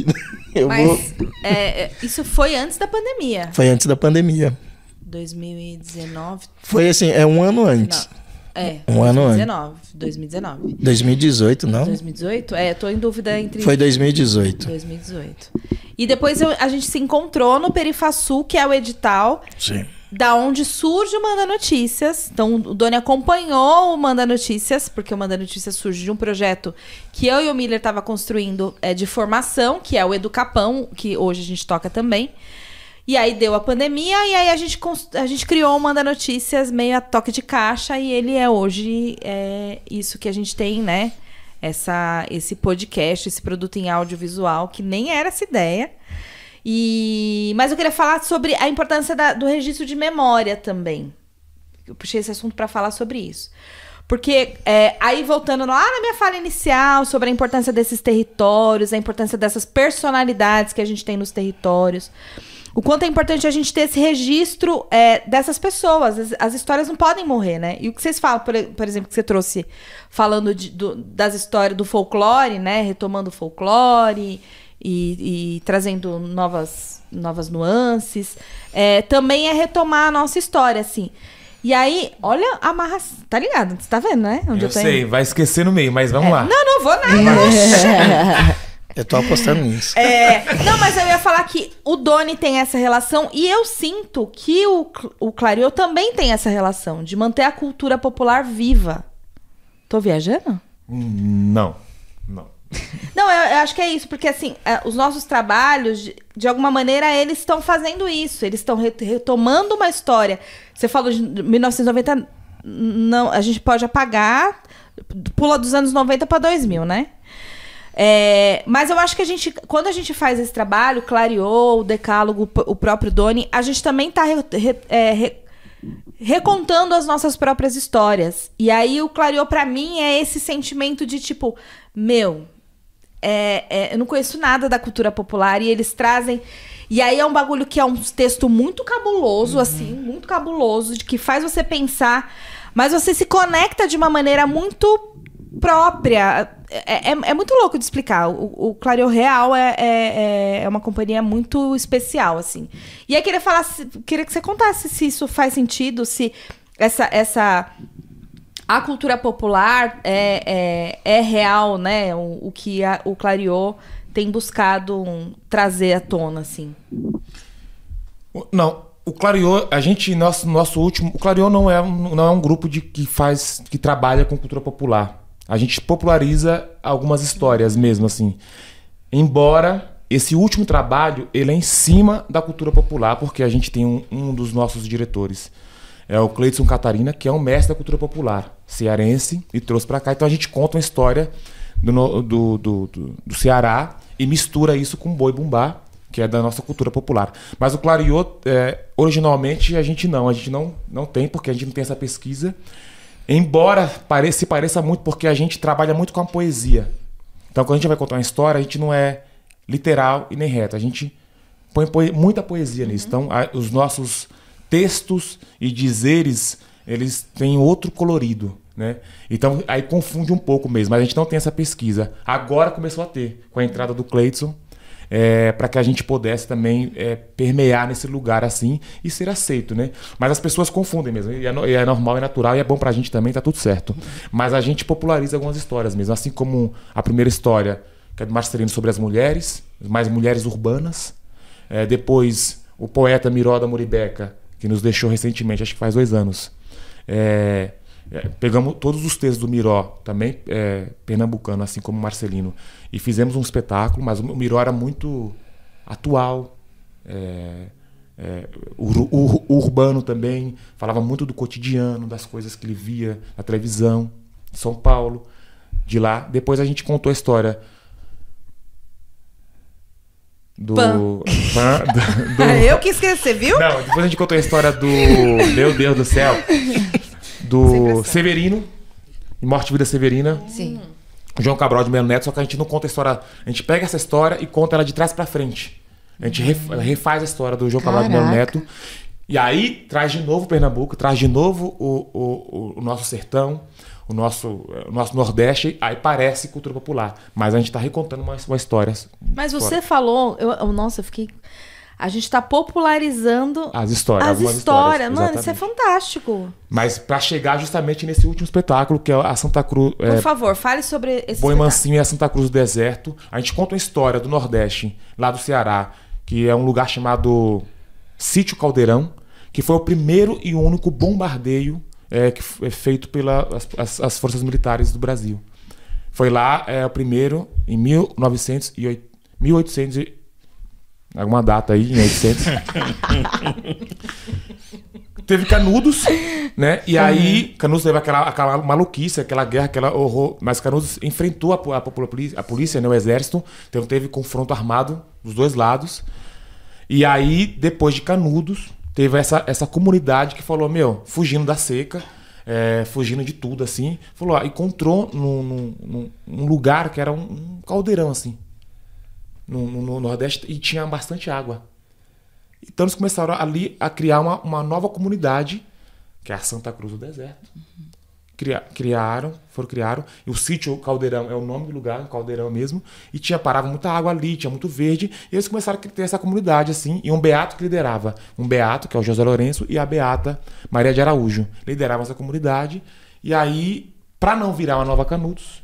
<laughs> eu Mas vou. é, é, isso foi antes da pandemia. Foi antes da pandemia. 2019. Foi assim, é um ano antes. Não. É. Um ano antes. 2019. 2019. 2018, não? 2018? É, eu tô em dúvida entre. Foi 2018. 2018. E depois eu- a gente se encontrou no Perifaçu, que é o edital Sim. da onde surge o Manda Notícias. Então, o Doni acompanhou o Manda Notícias, porque o Manda Notícias surge de um projeto que eu e o Miller tava construindo é, de formação, que é o Educapão, que hoje a gente toca também. E aí deu a pandemia, e aí a gente, a gente criou o Manda Notícias meio a toque de caixa, e ele é hoje é, isso que a gente tem, né? Essa, esse podcast, esse produto em audiovisual, que nem era essa ideia. E, mas eu queria falar sobre a importância da- do registro de memória também. Eu puxei esse assunto para falar sobre isso. Porque é, aí voltando lá na minha fala inicial sobre a importância desses territórios, a importância dessas personalidades que a gente tem nos territórios. O quanto é importante a gente ter esse registro é, dessas pessoas. As, as histórias não podem morrer, né? E o que vocês falam, por, por exemplo, que você trouxe falando de- do- das histórias do folclore, né? Retomando o folclore e, e trazendo novas, novas nuances. É, também é retomar a nossa história, assim. E aí, olha a amarração. Tá ligado? Você tá vendo, né? Onde Eu eu, tô sei, indo? vai esquecer no meio, mas vamos lá. Não, não vou nada. <laughs> <laughs> Eu tô apostando nisso. É, não, mas eu ia falar que o Doni tem essa relação e eu sinto que o, o Clarion também tem essa relação de manter a cultura popular viva. Tô viajando? Não, não. Não, eu, eu acho que é isso, porque assim, é, os nossos trabalhos, de, de alguma maneira, eles estão fazendo isso, eles estão re- retomando uma história. Você falou de 1990, não, a gente pode apagar, pula dos anos 90 para 2000, né? É, mas eu acho que a gente, quando a gente faz esse trabalho, Clareou, o Decálogo, o próprio Doni, a gente também tá re- re- é, re- recontando as nossas próprias histórias. E aí o Clareou pra mim é esse sentimento de tipo, meu, é, é, eu não conheço nada da cultura popular e eles trazem. E aí é um bagulho que é um texto muito cabuloso, assim, muito cabuloso, de que faz você pensar, mas você se conecta de uma maneira muito própria. É, é, é muito louco de explicar. O, o Real é, é, é uma companhia muito especial, assim. E aí queria falar, queria que você contasse se isso faz sentido, se essa, essa a cultura popular é, é, é real, né? O, o que a- o Clareou tem buscado um, trazer à tona, assim. Não, o Clariô, a gente, nosso, nosso último. O Clariô não é, um- não é um grupo de, que faz. que trabalha com cultura popular. A gente populariza algumas histórias mesmo, assim. Embora esse último trabalho, ele é em cima da cultura popular, porque a gente tem um, um dos nossos diretores. É o Cleiton Catarina, que é um mestre da cultura popular, cearense, e trouxe pra cá. Então a gente conta uma história do, do, do, do, Ceará e mistura isso com boi bumbá, que é da nossa cultura popular. Mas o Clariot, é, originalmente, a gente não, a gente não, não tem, porque a gente não tem essa pesquisa. Embora pareça, se pareça muito, porque a gente trabalha muito com a poesia. Então, quando a gente vai contar uma história, a gente não é literal e nem reto. A gente põe poe- muita poesia nisso. Então, a- os nossos textos e dizeres, eles têm outro colorido, né? Então, aí confunde um pouco mesmo. Mas a gente não tem essa pesquisa. Agora começou a ter, com a entrada do Cleiton, para que a gente pudesse também é, permear nesse lugar assim e ser aceito, né? Mas as pessoas confundem mesmo. E é, no- e é normal, é natural e é bom pra gente também, tá tudo certo. Mas a gente populariza algumas histórias mesmo. Assim como a primeira história, que é do Marcelino sobre as mulheres, mais mulheres urbanas. É, depois, o poeta Miró da Muribeca, que nos deixou recentemente, acho que faz dois anos. É, é, pegamos todos os textos do Miró, também é, pernambucano, assim como Marcelino, e fizemos um espetáculo, mas o Miró era muito atual, é, é, ur- ur- urbano também, falava muito do cotidiano, das coisas que ele via na televisão, São Paulo, de lá. Depois a gente contou a história do. Pan. Pan- <laughs> do- do- eu que esqueci, viu? não, depois a gente contou a história do. Meu Deus do céu. Do Severino. Morte e Vida Severina. Sim. João Cabral de Melo Neto, só que a gente não conta a história. A gente pega essa história e conta ela de trás pra frente. A gente ref- refaz a história do João Cabral de Melo Caraca. Neto. E aí traz de novo Pernambuco, traz de novo o, o, o- nosso sertão, o nosso, o nosso Nordeste. Aí parece cultura popular. Mas a gente tá recontando uma, uma história. Mas você fora. falou, eu- nossa, eu fiquei. A gente tá popularizando As histórias. as algumas histórias. Mano, isso é fantástico. Mas pra chegar justamente nesse último espetáculo, que é a Santa Cruz. Por É, favor, fale sobre esse Boi. Mansinho e a Santa Cruz do Deserto. A gente conta uma história do Nordeste, lá do Ceará, que é um lugar chamado Sítio Caldeirão, que foi o primeiro e único bombardeio é, que é feito pelas as, as forças militares do Brasil. Foi lá é, o primeiro em 1908, 1800 e- alguma data aí em 800. <laughs> Teve Canudos, né? E aí Canudos teve aquela, aquela maluquice, aquela guerra, aquela horror. Mas Canudos enfrentou a, a, a polícia, né, o exército. Então teve confronto armado dos dois lados. E aí, depois de Canudos, teve essa, essa comunidade que falou, meu, fugindo da seca, é, fugindo de tudo, assim. Falou, ah, encontrou num, num- num- num lugar que era um, um caldeirão, assim. No, no- no Nordeste, e tinha bastante água. Então eles começaram ali a criar uma, uma nova comunidade, que é a Santa Cruz do Deserto. Cria- criaram, foram criaram. E o sítio Caldeirão é o nome do lugar, caldeirão mesmo. E tinha parava muita água ali, tinha muito verde. E eles começaram a ter essa comunidade assim. E um beato que liderava, um beato que é o José Lourenço e a beata Maria de Araújo lideravam essa comunidade. E aí, para não virar uma nova Canudos,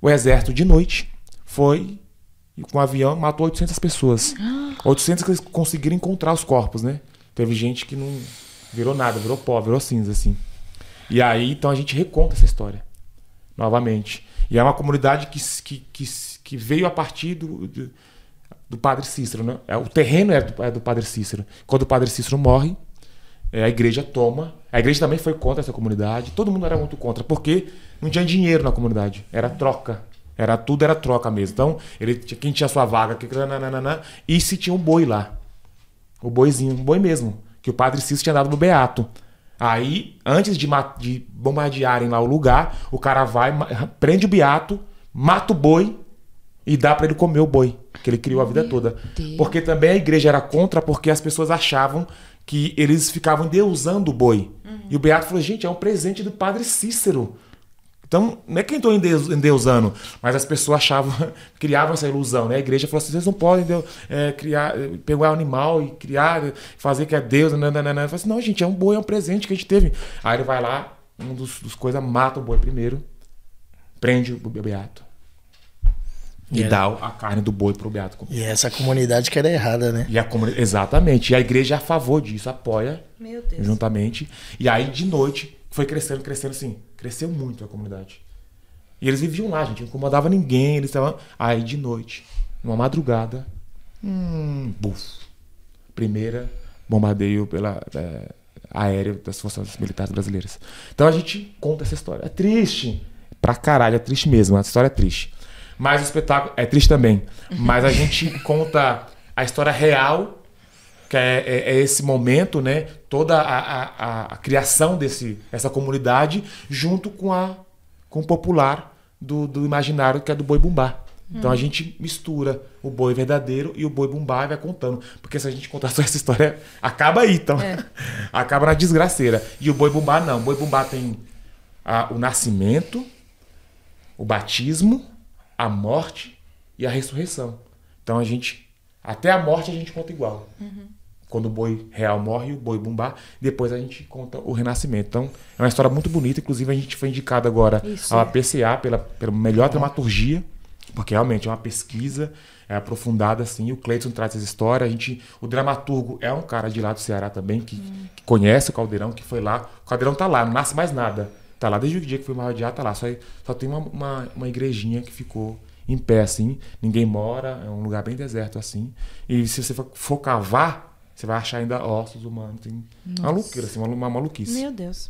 o exército de noite foi e com um avião matou 800 pessoas. <gasps> 800 que eles conseguiram encontrar os corpos, né? Teve gente que não virou nada, virou pó, virou cinza, assim. E aí, então a gente reconta essa história. novamente. E é uma comunidade que, que, que, que veio a partir do, do, do, padre Cícero. Né? É, o terreno é do, é do padre Cícero. Quando o padre Cícero morre, é, a igreja toma. A igreja também foi contra essa comunidade. Todo mundo era muito contra, porque não tinha dinheiro na comunidade. Era troca. Era tudo era troca mesmo. Então, ele, quem tinha sua vaga, que, nananana, e se tinha um boi lá. O boizinho, um boi mesmo. Que o padre Cícero tinha dado no Beato. Aí, antes de, de bombardearem lá o lugar, o cara vai, prende o beato, mata o boi e dá para ele comer o boi, que ele criou a vida Meu toda. Deus. Porque também a igreja era contra, porque as pessoas achavam que eles ficavam deusando o boi. Uhum. E o beato falou: gente, é um presente do padre Cícero. Então, não é que eu estou endeusando, mas as pessoas achavam, <laughs> criavam essa ilusão, né? A igreja falou assim: vocês não podem é, criar, pegar um animal e criar, fazer que é Deus, não, não, não. Eu falei assim, não, gente, é um boi, é um presente que a gente teve. Aí ele vai lá, um dos, dos coisas, mata o boi primeiro, prende o beato. E, e dá a carne do boi pro beato comer. E essa comunidade que era errada, né? E a comuni... Exatamente. E a igreja é a favor disso, apoia juntamente. E aí, de noite, foi crescendo, crescendo assim. Cresceu muito a comunidade. E eles viviam lá, gente. Não incomodava ninguém. Eles estavam. Aí, de noite, numa madrugada. Hum, buf. Primeira bombardeio pela é, aéreo das forças militares brasileiras. Então a gente conta essa história. É triste. Pra caralho, é triste mesmo. A história é triste. Mas o espetáculo é triste também. Mas a gente conta a história real que é, é, é, esse momento, né? Toda a, a, a, criação desse essa comunidade junto com a com o popular do, do imaginário que é do boi bumbá. Então hum. a gente mistura o boi verdadeiro e o boi bumbá e vai contando. Porque se a gente contar <laughs> só essa história, acaba aí, então. É. <laughs> acaba na desgraceira. E o boi bumbá não. O boi bumbá tem a, o nascimento, o batismo, a morte e a ressurreição. Então a gente. Até a morte a gente conta igual. Uhum quando o boi real morre, o boi bumbá, depois a gente conta o renascimento. Então, é uma história muito bonita, inclusive a gente foi indicado agora Isso, à é. PCA pela, pela melhor dramaturgia, porque realmente é uma pesquisa é aprofundada assim, o Cleiton traz essa história, a gente, o dramaturgo é um cara de lá do Ceará também, que, hum. que conhece o Caldeirão, que foi lá, o Caldeirão tá lá, não nasce mais nada, tá lá desde o dia que foi marrodeado, tá lá, só, só tem uma, uma, uma igrejinha que ficou em pé assim, ninguém mora, é um lugar bem deserto assim, e se você for cavar você vai achar ainda ossos humanos. Tem uma loucura, assim, uma, uma maluquice. Meu Deus.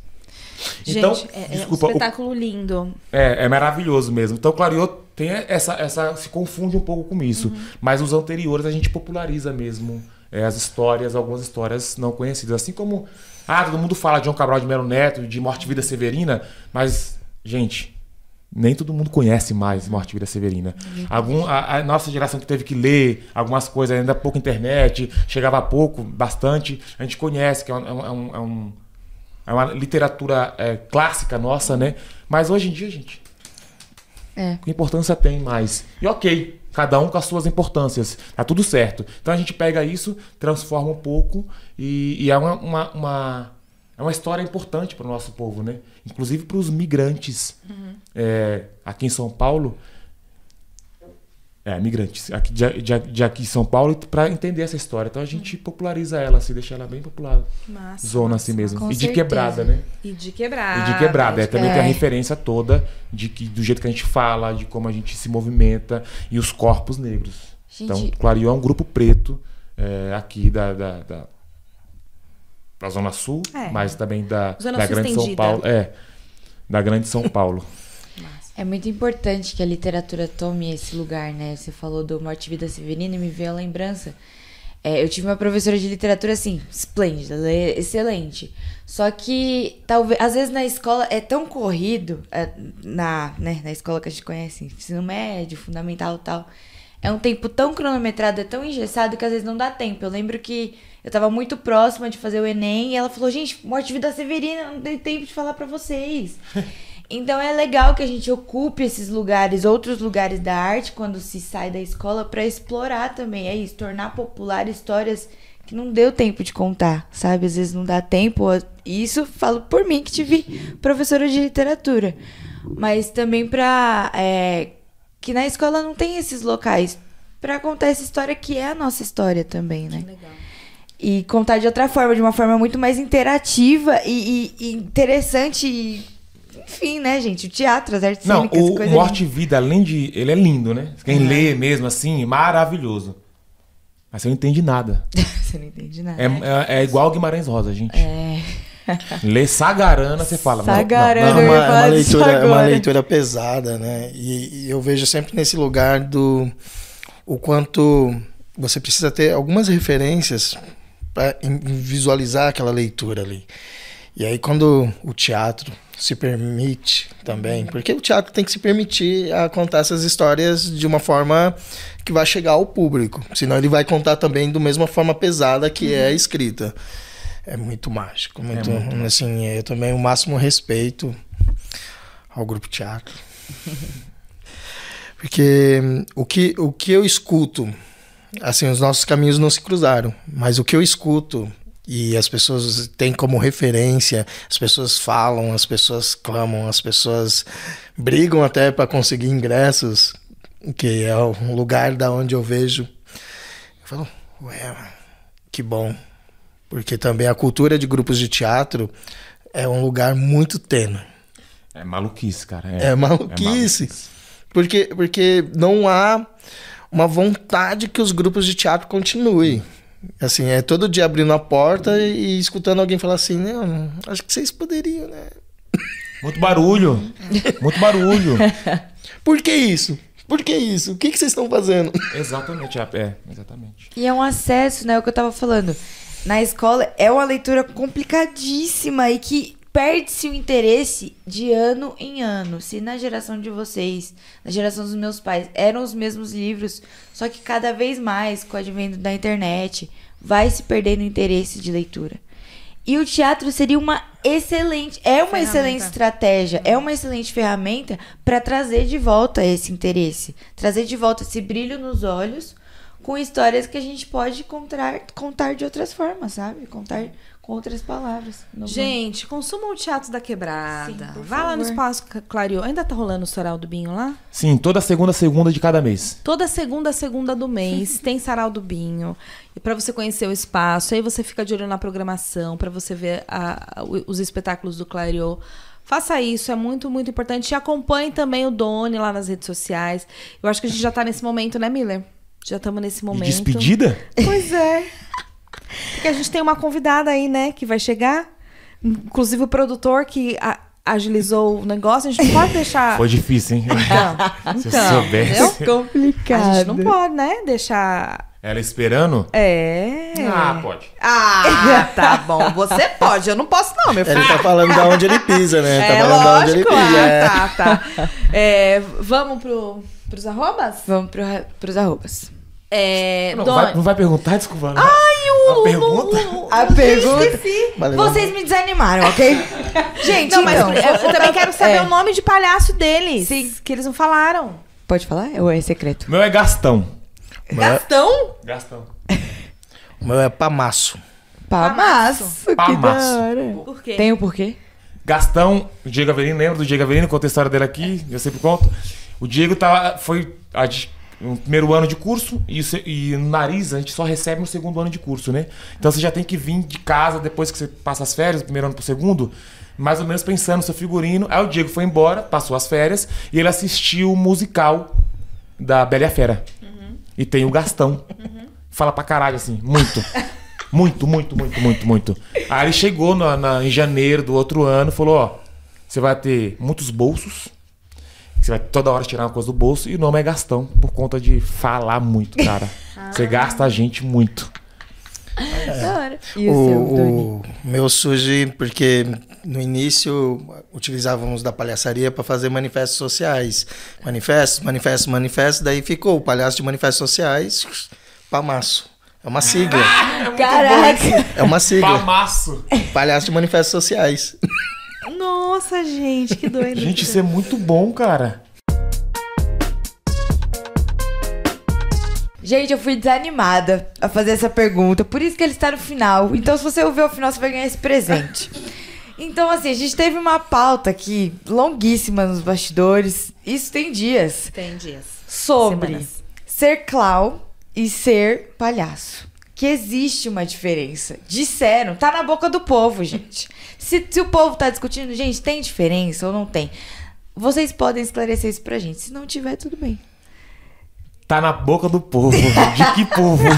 Então, Gente, é, desculpa, é um espetáculo o, lindo. É, é maravilhoso mesmo. Então, Clariot tem essa, essa. se confunde um pouco com isso. Uhum. Mas os anteriores a gente populariza mesmo é, as histórias, algumas histórias não conhecidas. Assim como. Ah, todo mundo fala de João Cabral de Melo Neto, de Morte e Vida Severina, mas, gente, nem todo mundo conhece mais Morte e Vida Severina. Algum, a, a, nossa geração que teve que ler algumas coisas, ainda pouco internet, chegava a pouco, bastante, a gente conhece, que é, um, é, um, é, um, é uma literatura é, clássica nossa, né? Mas hoje em dia, gente, é. que importância tem mais? E ok, cada um com as suas importâncias, tá tudo certo. Então a gente pega isso, transforma um pouco e, e é uma, uma, uma é uma história importante para o nosso povo, né? Inclusive para os migrantes uhum. é, aqui em São Paulo. É, migrantes aqui, de, de, de aqui em São Paulo para entender essa história. Então a gente uhum. populariza ela, assim, deixa ela bem popular. Massa, zona assim mesmo. e de certeza. quebrada, né? E de quebrada. E de quebrada. É, também é. tem a referência toda de que, do jeito que a gente fala, de como a gente se movimenta e os corpos negros. Gente... Então, Clarion é um grupo preto é, aqui da, da, da da Zona Sul, é. mas também da, da Grande estendida. São Paulo. É, da Grande São Paulo. <laughs> É muito importante que a literatura tome esse lugar, né? Você falou do Morte e Vida Severina e me veio a lembrança. É, eu tive uma professora de literatura assim, esplêndida, é excelente. Só que talvez, às vezes na escola é tão corrido, é, na, né, na escola que a gente conhece, ensino médio, fundamental e tal. É um tempo tão cronometrado, é tão engessado que às vezes não dá tempo. Eu lembro que eu tava muito próxima de fazer o Enem e ela falou: gente, Morte Vida Severina, não tem tempo de falar para vocês. <laughs> então é legal que a gente ocupe esses lugares, outros lugares da arte, quando se sai da escola, para explorar também. É isso, tornar popular histórias que não deu tempo de contar, sabe? Às vezes não dá tempo. Isso falo por mim, que tive professora de literatura. Mas também pra. É, que na escola não tem esses locais para contar essa história que é a nossa história também, né? Que legal e contar de outra forma, de uma forma muito mais interativa e, e, e interessante. E enfim, né, gente? O teatro, as artes Não, cênicas, o coisa Morte e Vida, além de. Ele é lindo, né? Quem lê mesmo assim, maravilhoso. Mas você não entende nada. <laughs> Você não entende nada. É, é, é igual Guimarães Rosa, gente. É. <laughs> Lê Sagarana, você fala. não, Sagarana. não, É uma, ia é uma disso leitura, é uma leitura pesada, né? E, e eu vejo sempre nesse lugar do o quanto você precisa ter algumas referências para visualizar aquela leitura ali. E aí quando o teatro se permite também, porque o teatro tem que se permitir a contar essas histórias de uma forma que vai chegar ao público, senão ele vai contar também da mesma forma pesada que é a escrita. É muito mágico, muito, assim, eu também o máximo respeito ao grupo teatro. <laughs> Porque hum, o que, o que eu escuto, assim, os nossos caminhos não se cruzaram, mas o que eu escuto e as pessoas têm como referência, as pessoas falam, as pessoas clamam, as pessoas brigam até para conseguir ingressos, que é o lugar da onde eu vejo. Eu falo, ué, que bom. Porque também a cultura de grupos de teatro é um lugar muito tênue. É maluquice, cara. É maluquice. Porque, porque não há uma vontade que os grupos de teatro continuem. Assim, é todo dia abrindo a porta e, e escutando alguém falar assim, não, acho que vocês poderiam, né? Muito barulho. Muito barulho. <laughs> Por que isso? Por que isso? O que, que vocês estão fazendo? exatamente, é, é, exatamente. E é um acesso, né? O que eu tava falando. Na escola é uma leitura complicadíssima e que perde-se o interesse de ano em ano. Se na geração de vocês, na geração dos meus pais, eram os mesmos livros, só que cada vez mais, com o advento da internet, vai se perdendo o interesse de leitura. E o teatro seria uma excelente, é uma excelente estratégia, é uma excelente ferramenta para trazer de volta esse interesse, trazer de volta esse brilho nos olhos com histórias que a gente pode contar, contar de outras formas, sabe? Contar com outras palavras. Gente, consumam o Teatro da Quebrada. Sim, Vai lá no favor. Espaço Clarion. Ainda tá rolando o Sarau do Binho lá? Sim, toda segunda, segunda de cada mês. Toda segunda, segunda do mês tem Sarau do Binho. E para você conhecer o espaço, aí você fica de olho na programação, para você ver a- a- os espetáculos do Clarion. Faça isso, é muito, muito importante. E acompanhe também o Doni lá nas redes sociais. Eu acho que a gente já tá nesse momento, né, Miller? Já estamos nesse De momento. despedida? Pois é. Porque a gente tem uma convidada aí, né, que vai chegar. Inclusive o produtor que a- agilizou o negócio. A gente não pode deixar. Foi difícil, hein? Então, Se eu então, soubesse. entendeu? complicado. A gente não pode, né, deixar. Ela esperando? É. Ah, pode. Ah, <laughs> tá bom. Você pode, eu não posso, não, meu filho. Ele tá falando da onde ele pisa, né? tá É falando da onde ele lógico. pisa. Ah, é. tá, tá. É, vamos pro, pros arrobas? Vamos pro, pros arrobas. É, Não, vai, não vai perguntar? Desculpa. Ai, o- A pergunta? o- o- A eu pergunta- esqueci. Valeu. Vocês me desanimaram, ok? <laughs> Gente, Não, mas então. eu, eu também <laughs> quero saber É. o nome de palhaço deles. Sim. Que eles não falaram. Pode falar? Ou é secreto? O meu é Gastão. O meu é- Gastão? Gastão. o <laughs> meu é pamaço. Pamaço. Que Pamaço. da hora. Por quê? Tem o porquê? Gastão, o Diego Avelino, lembra do Diego Avelino? Conta a história dele aqui, eu sempre conto. O Diego tava, foi a de- no primeiro ano de curso e, e no nariz a gente só recebe no segundo ano de curso, né? Então você já tem que vir de casa depois que você passa as férias, do primeiro ano pro segundo, mais ou menos pensando no seu figurino. Aí o Diego foi embora, passou as férias e ele assistiu o musical da Bela e a Fera. E tem o Gastão. Fala pra caralho, assim, muito. Muito, muito, muito, muito, muito. Aí ele chegou na- na- em janeiro do outro ano e falou: Ó, você vai ter muitos bolsos. Você vai toda hora tirar uma coisa do bolso. E o nome é Gastão, por conta de falar muito, cara. <laughs> Você gasta a gente muito. Da hora. E o? O, o meu surge porque no início utilizávamos da palhaçaria para fazer manifestos sociais. Manifestos, manifestos, manifestos. Daí ficou o palhaço de manifestos sociais, pamaço. É uma sigla. <laughs> Caraca! É uma sigla. Pamaço! Palhaço de manifestos sociais. <laughs> Nossa, gente, que doido. Gente, isso é muito bom, cara. Gente, eu fui desanimada a fazer essa pergunta, por isso que ele está no final. Então, se você ouvir o final, você vai ganhar esse presente. Então, assim, a gente teve uma pauta aqui longuíssima nos bastidores. Isso tem dias. Tem dias. Sobre Semanas. ser clown e ser palhaço. que existe uma diferença. Disseram, tá na boca do povo, gente. Se, se o povo tá discutindo, gente, tem diferença ou não tem? Vocês podem esclarecer isso pra gente. Se não tiver, tudo bem. Tá na boca do povo. De que povo? <laughs>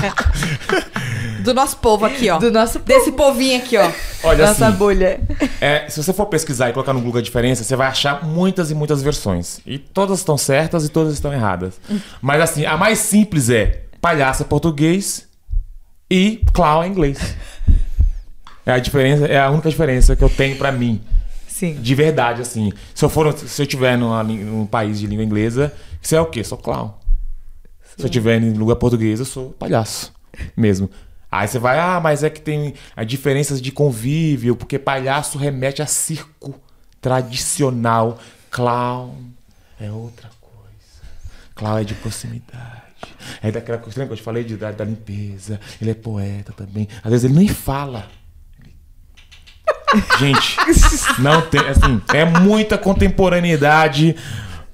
Do nosso povo aqui, ó. Do nosso povo. Desse povinho aqui, ó. Olha Nossa assim, bolha. é, se você for pesquisar e colocar no Google a diferença, você vai achar muitas e muitas versões. E todas estão certas e todas estão erradas. Mas assim, a mais simples é palhaço é português e clown é inglês. É a diferença, é a única diferença que eu tenho pra mim. Sim. De verdade, assim. Se eu for, se eu tiver numa, num país de língua inglesa, você é o quê? Sou clown. Se eu tiver em lugar português, eu sou palhaço mesmo. Aí você vai, ah, mas é que tem as diferenças de convívio, porque palhaço remete a circo tradicional. Clown é outra coisa. Clown é de proximidade. É daquela coisa que eu te falei de, da, da limpeza. Ele é poeta também. Às vezes ele nem fala. Gente, não tem, assim, é muita contemporaneidade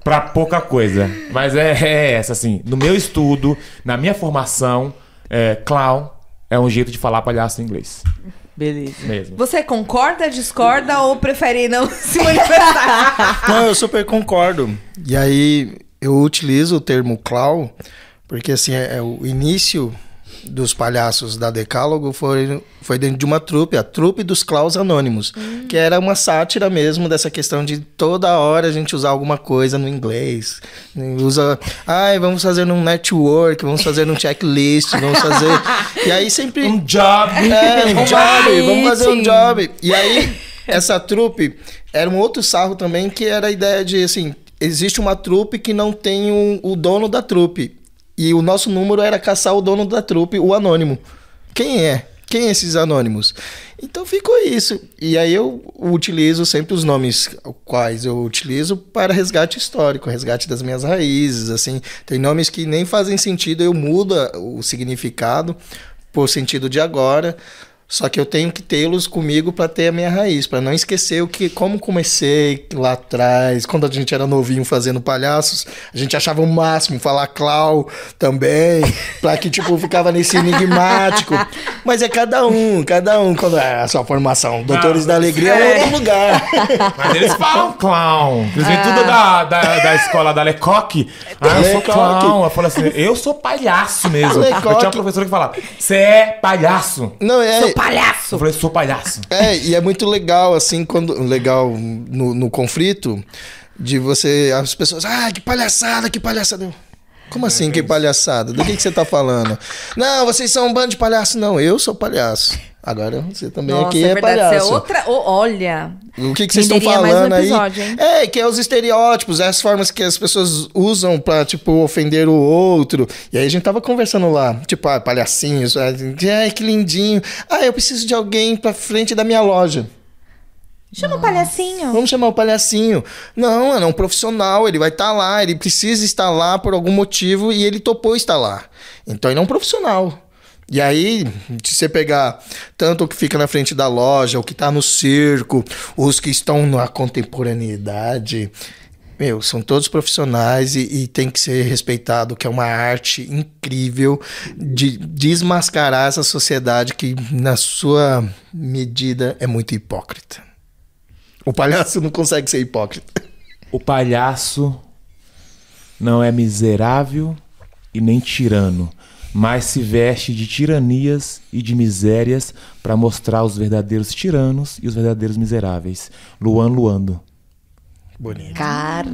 pra pouca coisa. Mas é, é essa, assim, no meu estudo, na minha formação, é, clown é um jeito de falar palhaço em inglês. Beleza. Mesmo. Você concorda, discorda ou prefere não <laughs> se manifestar? Não, eu super concordo. E aí eu utilizo o termo clown, porque assim, é, é o início dos palhaços da Decálogo foi, foi dentro de uma trupe, a trupe dos Claus Anônimos, que era uma sátira mesmo dessa questão de toda hora a gente usar alguma coisa no inglês. Usa, ai, vamos fazer um network, vamos fazer um checklist, vamos fazer. E aí sempre. Um job. É, um job, vamos fazer um job. E aí, essa trupe era um outro sarro também, que era a ideia de, assim, existe uma trupe que não tem um- o dono da trupe. E o nosso número era caçar o dono da trupe, o anônimo. Quem é? Quem é esses anônimos? Então ficou isso. E aí eu utilizo sempre os nomes quais eu utilizo para resgate histórico, resgate das minhas raízes, assim. Tem nomes que nem fazem sentido, eu mudo o significado por sentido de agora. Só que eu tenho que tê-los comigo para ter a minha raiz, para não esquecer o que, como comecei lá atrás, quando a gente era novinho fazendo palhaços, a gente achava o máximo falar clau também, <laughs> para que tipo ficava nesse enigmático. Mas é cada um, cada um quando é a sua formação. Doutores da Alegria é outro lugar. <laughs> Mas eles falam clown. Eles vêm tudo da, da, da escola da Lecoque. Ah, eu sou Lecoque. clown. Eu falo assim, eu sou palhaço mesmo. Eu Lecoque. tinha uma professora que falava, você é palhaço. Não, é, Eu Palhaço! falei, sou palhaço. É, e é muito legal, assim, quando. Legal no, no conflito, de você. As pessoas. Ah, que palhaçada, que palhaçada. Eu, Como assim, que palhaçada? Do que, que você tá falando? Não, vocês são um bando de palhaço. Não, eu sou palhaço. Agora você também Nossa, aqui é é, verdade. Isso palhaço. é outra. ô, olha. O que, que vocês estão mais um falando aí? episódio, hein? É, que é os estereótipos, é as formas que as pessoas usam pra, tipo, ofender o outro. E aí a gente tava conversando lá, tipo, ah, palhacinhos, ah, ai, que lindinho. Ah, eu preciso de alguém pra frente da minha loja. Chama um palhacinho. Vamos chamar o palhacinho. Não, é um profissional, ele vai estar lá, ele precisa estar lá por algum motivo e ele topou estar lá. Então ele é um profissional. E aí, se você pegar tanto o que fica na frente da loja, o que está no circo, os que estão na contemporaneidade, meu, são todos profissionais e, e tem que ser respeitado, que é uma arte incrível de desmascarar essa sociedade que, na sua medida, é muito hipócrita. O palhaço não consegue ser hipócrita. O palhaço não é miserável e nem tirano, mas se veste de tiranias e de misérias para mostrar os verdadeiros tiranos e os verdadeiros miseráveis. Luan Luando. Bonito. Caraca,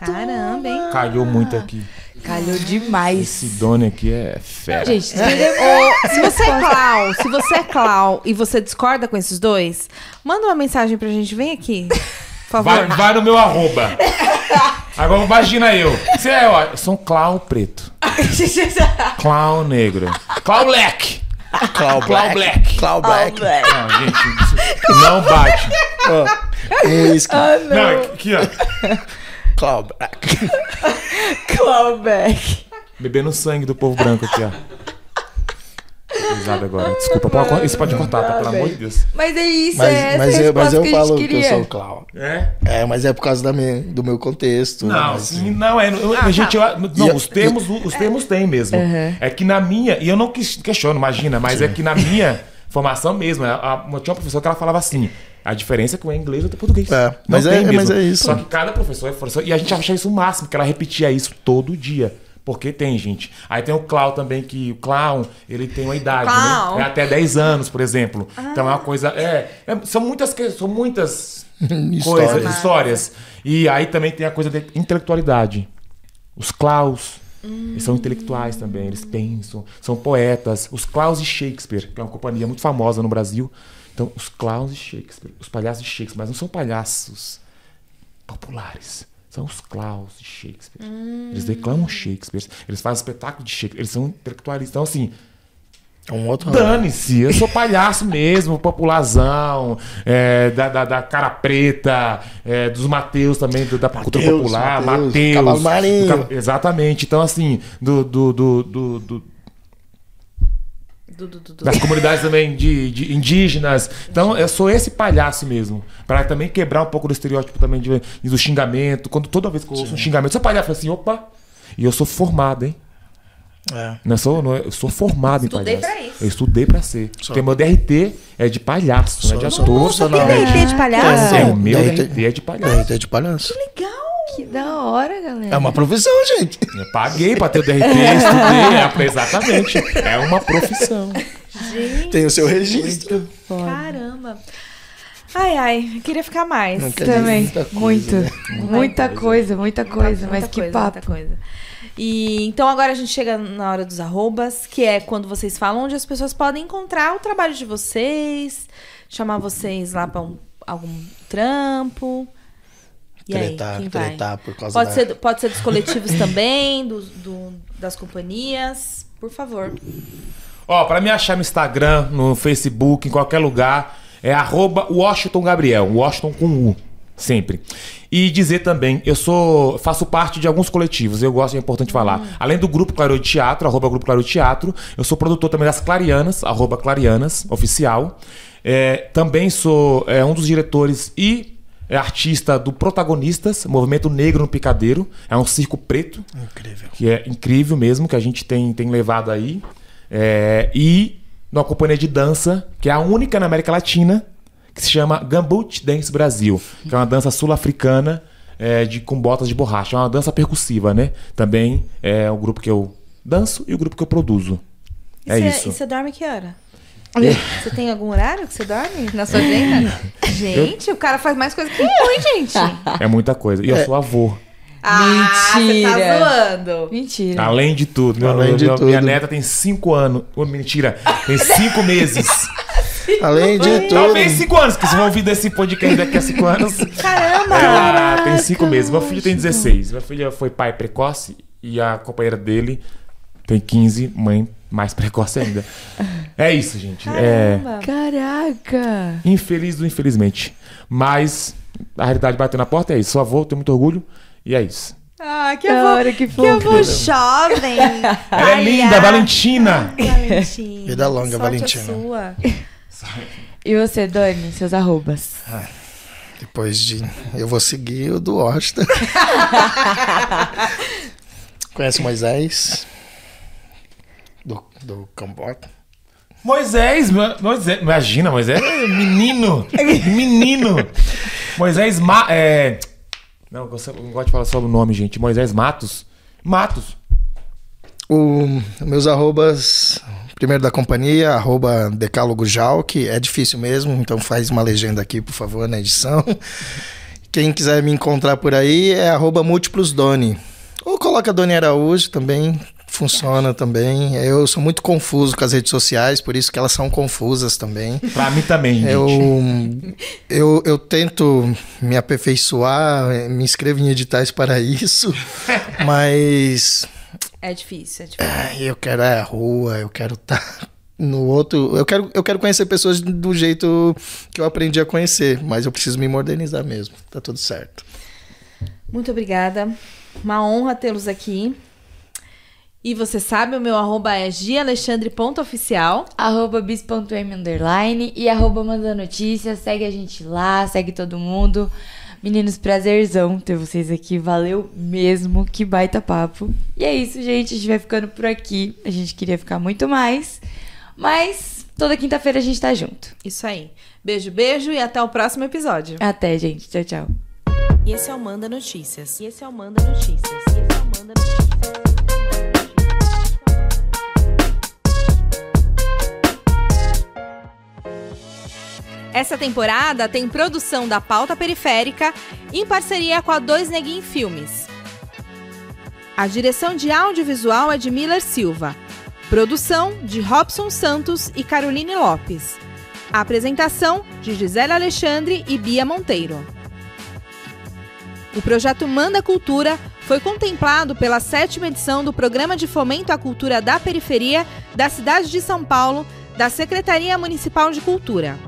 Caramba, hein? Calhou muito aqui. Calhou demais. Esse Doni aqui é fera. Gente, <laughs> Ô, se você é clown, se você é clown e você discorda com esses dois, manda uma mensagem pra gente. Vem aqui. Por favor. Vai, vai no meu arroba. <laughs> Agora imagina eu. Você é, ó, eu sou um clown preto. <laughs> Clown negro. Clown black. Clown black. Cloud Black. Não, gente, isso não bate. Um whisky. Não, aqui, ó. Cloud Black. Clawback. Bebendo sangue do povo branco aqui, ó. Risada agora. Desculpa, pode, isso pode cortar, tá? Pelo amor de Deus. Mas é isso, Mas, é essa mas, eu, resposta mas eu que a falo gente que eu sou o Clau. É? É, mas é por causa da minha, do meu contexto. Não, mas- sim, não, é. eu- Ah, gente, tá. eu- não, E- os termos, os termos tem mesmo. Uhum. É que na minha, e eu não ques- questiono, imagina, mas é que na minha formação mesmo, a, a, tinha uma professora que ela falava assim. A diferença é que um é inglês e outro é português. É, Não mas tem é- mesmo. mas é isso. Só que cada professor é professor. E a gente achava isso o máximo, que ela repetia isso todo dia. Porque tem, gente. Aí tem o clown também, que o clown, ele tem uma idade, Clown. né? É até 10 anos, por exemplo. Então é uma coisa. É, é- são muitas são muitas <laughs> coisas, Histórias. histórias. E aí também tem a coisa da intelectualidade. Os claus. Eles são intelectuais também, eles pensam, são poetas. Os Claus de Shakespeare, que é uma companhia muito famosa no Brasil. Então, os Claus de Shakespeare, os palhaços de Shakespeare, mas não são palhaços populares. São os Claus de Shakespeare. Eles declamam Shakespeare, eles fazem espetáculo de Shakespeare, eles são intelectuais. Então, assim, É um outro Dane-se, eu sou palhaço mesmo, popularzão, é, da, da, da cara preta, é, dos Mateus também, do- da cultura Mateus, popular, Mateus, Mateus. Cavalo Marinho. Exatamente, então assim, do, do, do, do- do- Du, du, du. das comunidades também de, de indígenas. Então eu sou esse palhaço mesmo, para também quebrar um pouco do estereótipo também de, do xingamento. Quando toda vez que eu ouço um xingamento, sou palhaço, assim, opa, e eu sou formado, hein? É. Não sou, não, eu sou formado Estudei em palhaço. pra isso. Eu estudei pra ser. Porque meu DRT é de palhaço, não é de Sou- ator. sou Tem. DRT de palhaço? É, o meu DRT. DRT é de palhaço. DRT de palhaço. Que da hora, galera. É uma profissão, gente. Eu paguei pra ter o DRT, estudei. é, exatamente. É uma profissão. Tem o seu registro. Caramba. Ai, ai, eu queria ficar mais. Não Também, muita coisa, muito. né? Muita coisa, muita coisa, mas Muita que coisa, papo. muita coisa. E então agora a gente chega na hora dos arrobas, que é quando vocês falam onde as pessoas podem encontrar o trabalho de vocês, chamar vocês lá pra um- algum trampo. E Tretar, aí, quem vai? tretar por causa Pode da... ser, pode ser dos coletivos <laughs> também, dos- do, das companhias. Por favor. Ó, pra me achar no Instagram, no Facebook, em qualquer lugar, é arroba Washington Gabriel. Washington com U. Sempre. E dizer também, eu sou. faço parte de alguns coletivos, eu gosto, é importante falar. Além do grupo Claro de Teatro, arroba Grupo Claro Teatro, eu sou produtor também das Clarianas, arroba Clarianas, oficial. É, também sou é, um dos diretores e é artista do Protagonistas, Movimento Negro no Picadeiro. É um circo preto Incrível. que é incrível mesmo, que a gente tem, tem levado aí. É, e numa companhia de dança, que é a única na América Latina, que se chama Gambut Dance Brasil, que é uma dança sul-africana é, de, com botas de borracha. É uma dança percussiva, né? Também é o grupo que eu danço e o grupo que eu produzo. E É você- isso. E você dorme que hora? Você tem algum horário que você dorme na sua agenda? <laughs> Gente, o cara faz mais coisa que eu, hein, gente? <laughs> É muita coisa. E eu sou avô. Ah, você Mentira. tá zoando. Mentira. Além de tudo. Meu- Além de meu- Minha tudo. neta tem cinco anos. Ô, mentira. Tem cinco meses. <laughs> Além de tudo. Talvez cinco anos, que se vão ouvir desse podcast daqui a cinco anos. Caramba! Ela tem cinco meses. Meu filho tem 16. Meu filho foi pai precoce e a companheira dele tem 15, mãe mais precoce ainda. É isso, gente. É Caramba. Caraca. infeliz do infelizmente. Mas a realidade bateu na porta, é isso. Sou avô, tenho muito orgulho e é isso. Ah, que avô, hora, que que avô jovem. <laughs> Ela é linda, Valentina! Valentina. Vida longa, Sorte Valentina. a sua. E você, Dani, seus arrobas? Depois de. Eu vou seguir o do Washington. <laughs> Conhece Moisés? Do, do Cambota? Moisés, Mo- Moisés, imagina, Moisés é menino, <laughs> menino. Moisés Ma, é, não, eu não gosto de falar sobre o nome, gente. Moisés Matos, Matos. O, meus arrobas. Primeiro da companhia, arroba Decálogo Jal, que é difícil mesmo, então faz uma legenda aqui, por favor, na edição. Quem quiser me encontrar por aí é arroba Múltiplos Doni. Ou coloca Doni Araújo também, funciona também. Eu sou muito confuso com as redes sociais, por isso que elas são confusas também. Pra mim também, gente. Eu, eu, eu tento me aperfeiçoar, me inscrevo em editais para isso, <laughs> mas É difícil, é difícil. eu quero é a rua, eu quero estar no outro. Eu quero, eu quero conhecer pessoas do jeito que eu aprendi a conhecer, mas eu preciso me modernizar mesmo. Tá tudo certo. Muito obrigada. Uma honra tê-los aqui. E você sabe, o meu arroba é gialexandre.oficial. Arroba bis.m underline e arroba manda notícias. Segue a gente lá, segue todo mundo. Meninos, prazerzão ter vocês aqui. Valeu mesmo. Que baita papo. E é isso, gente. A gente vai ficando por aqui. A gente queria ficar muito mais. Mas toda quinta-feira a gente tá junto. Isso aí. Beijo, beijo e até o próximo episódio. Até, gente. Tchau, tchau. E esse é o Manda Notícias. E esse é o Manda Notícias. E esse é o Manda Notícias. Essa temporada tem produção da Pauta Periférica em parceria com a Dois Neguin Filmes. A direção de audiovisual é de Miller Silva. Produção de Robson Santos e Caroline Lopes. A apresentação de Gisele Alexandre e Bia Monteiro. O projeto Manda Cultura foi contemplado pela sétima edição do Programa de Fomento à Cultura da Periferia da cidade de São Paulo, da Secretaria Municipal de Cultura.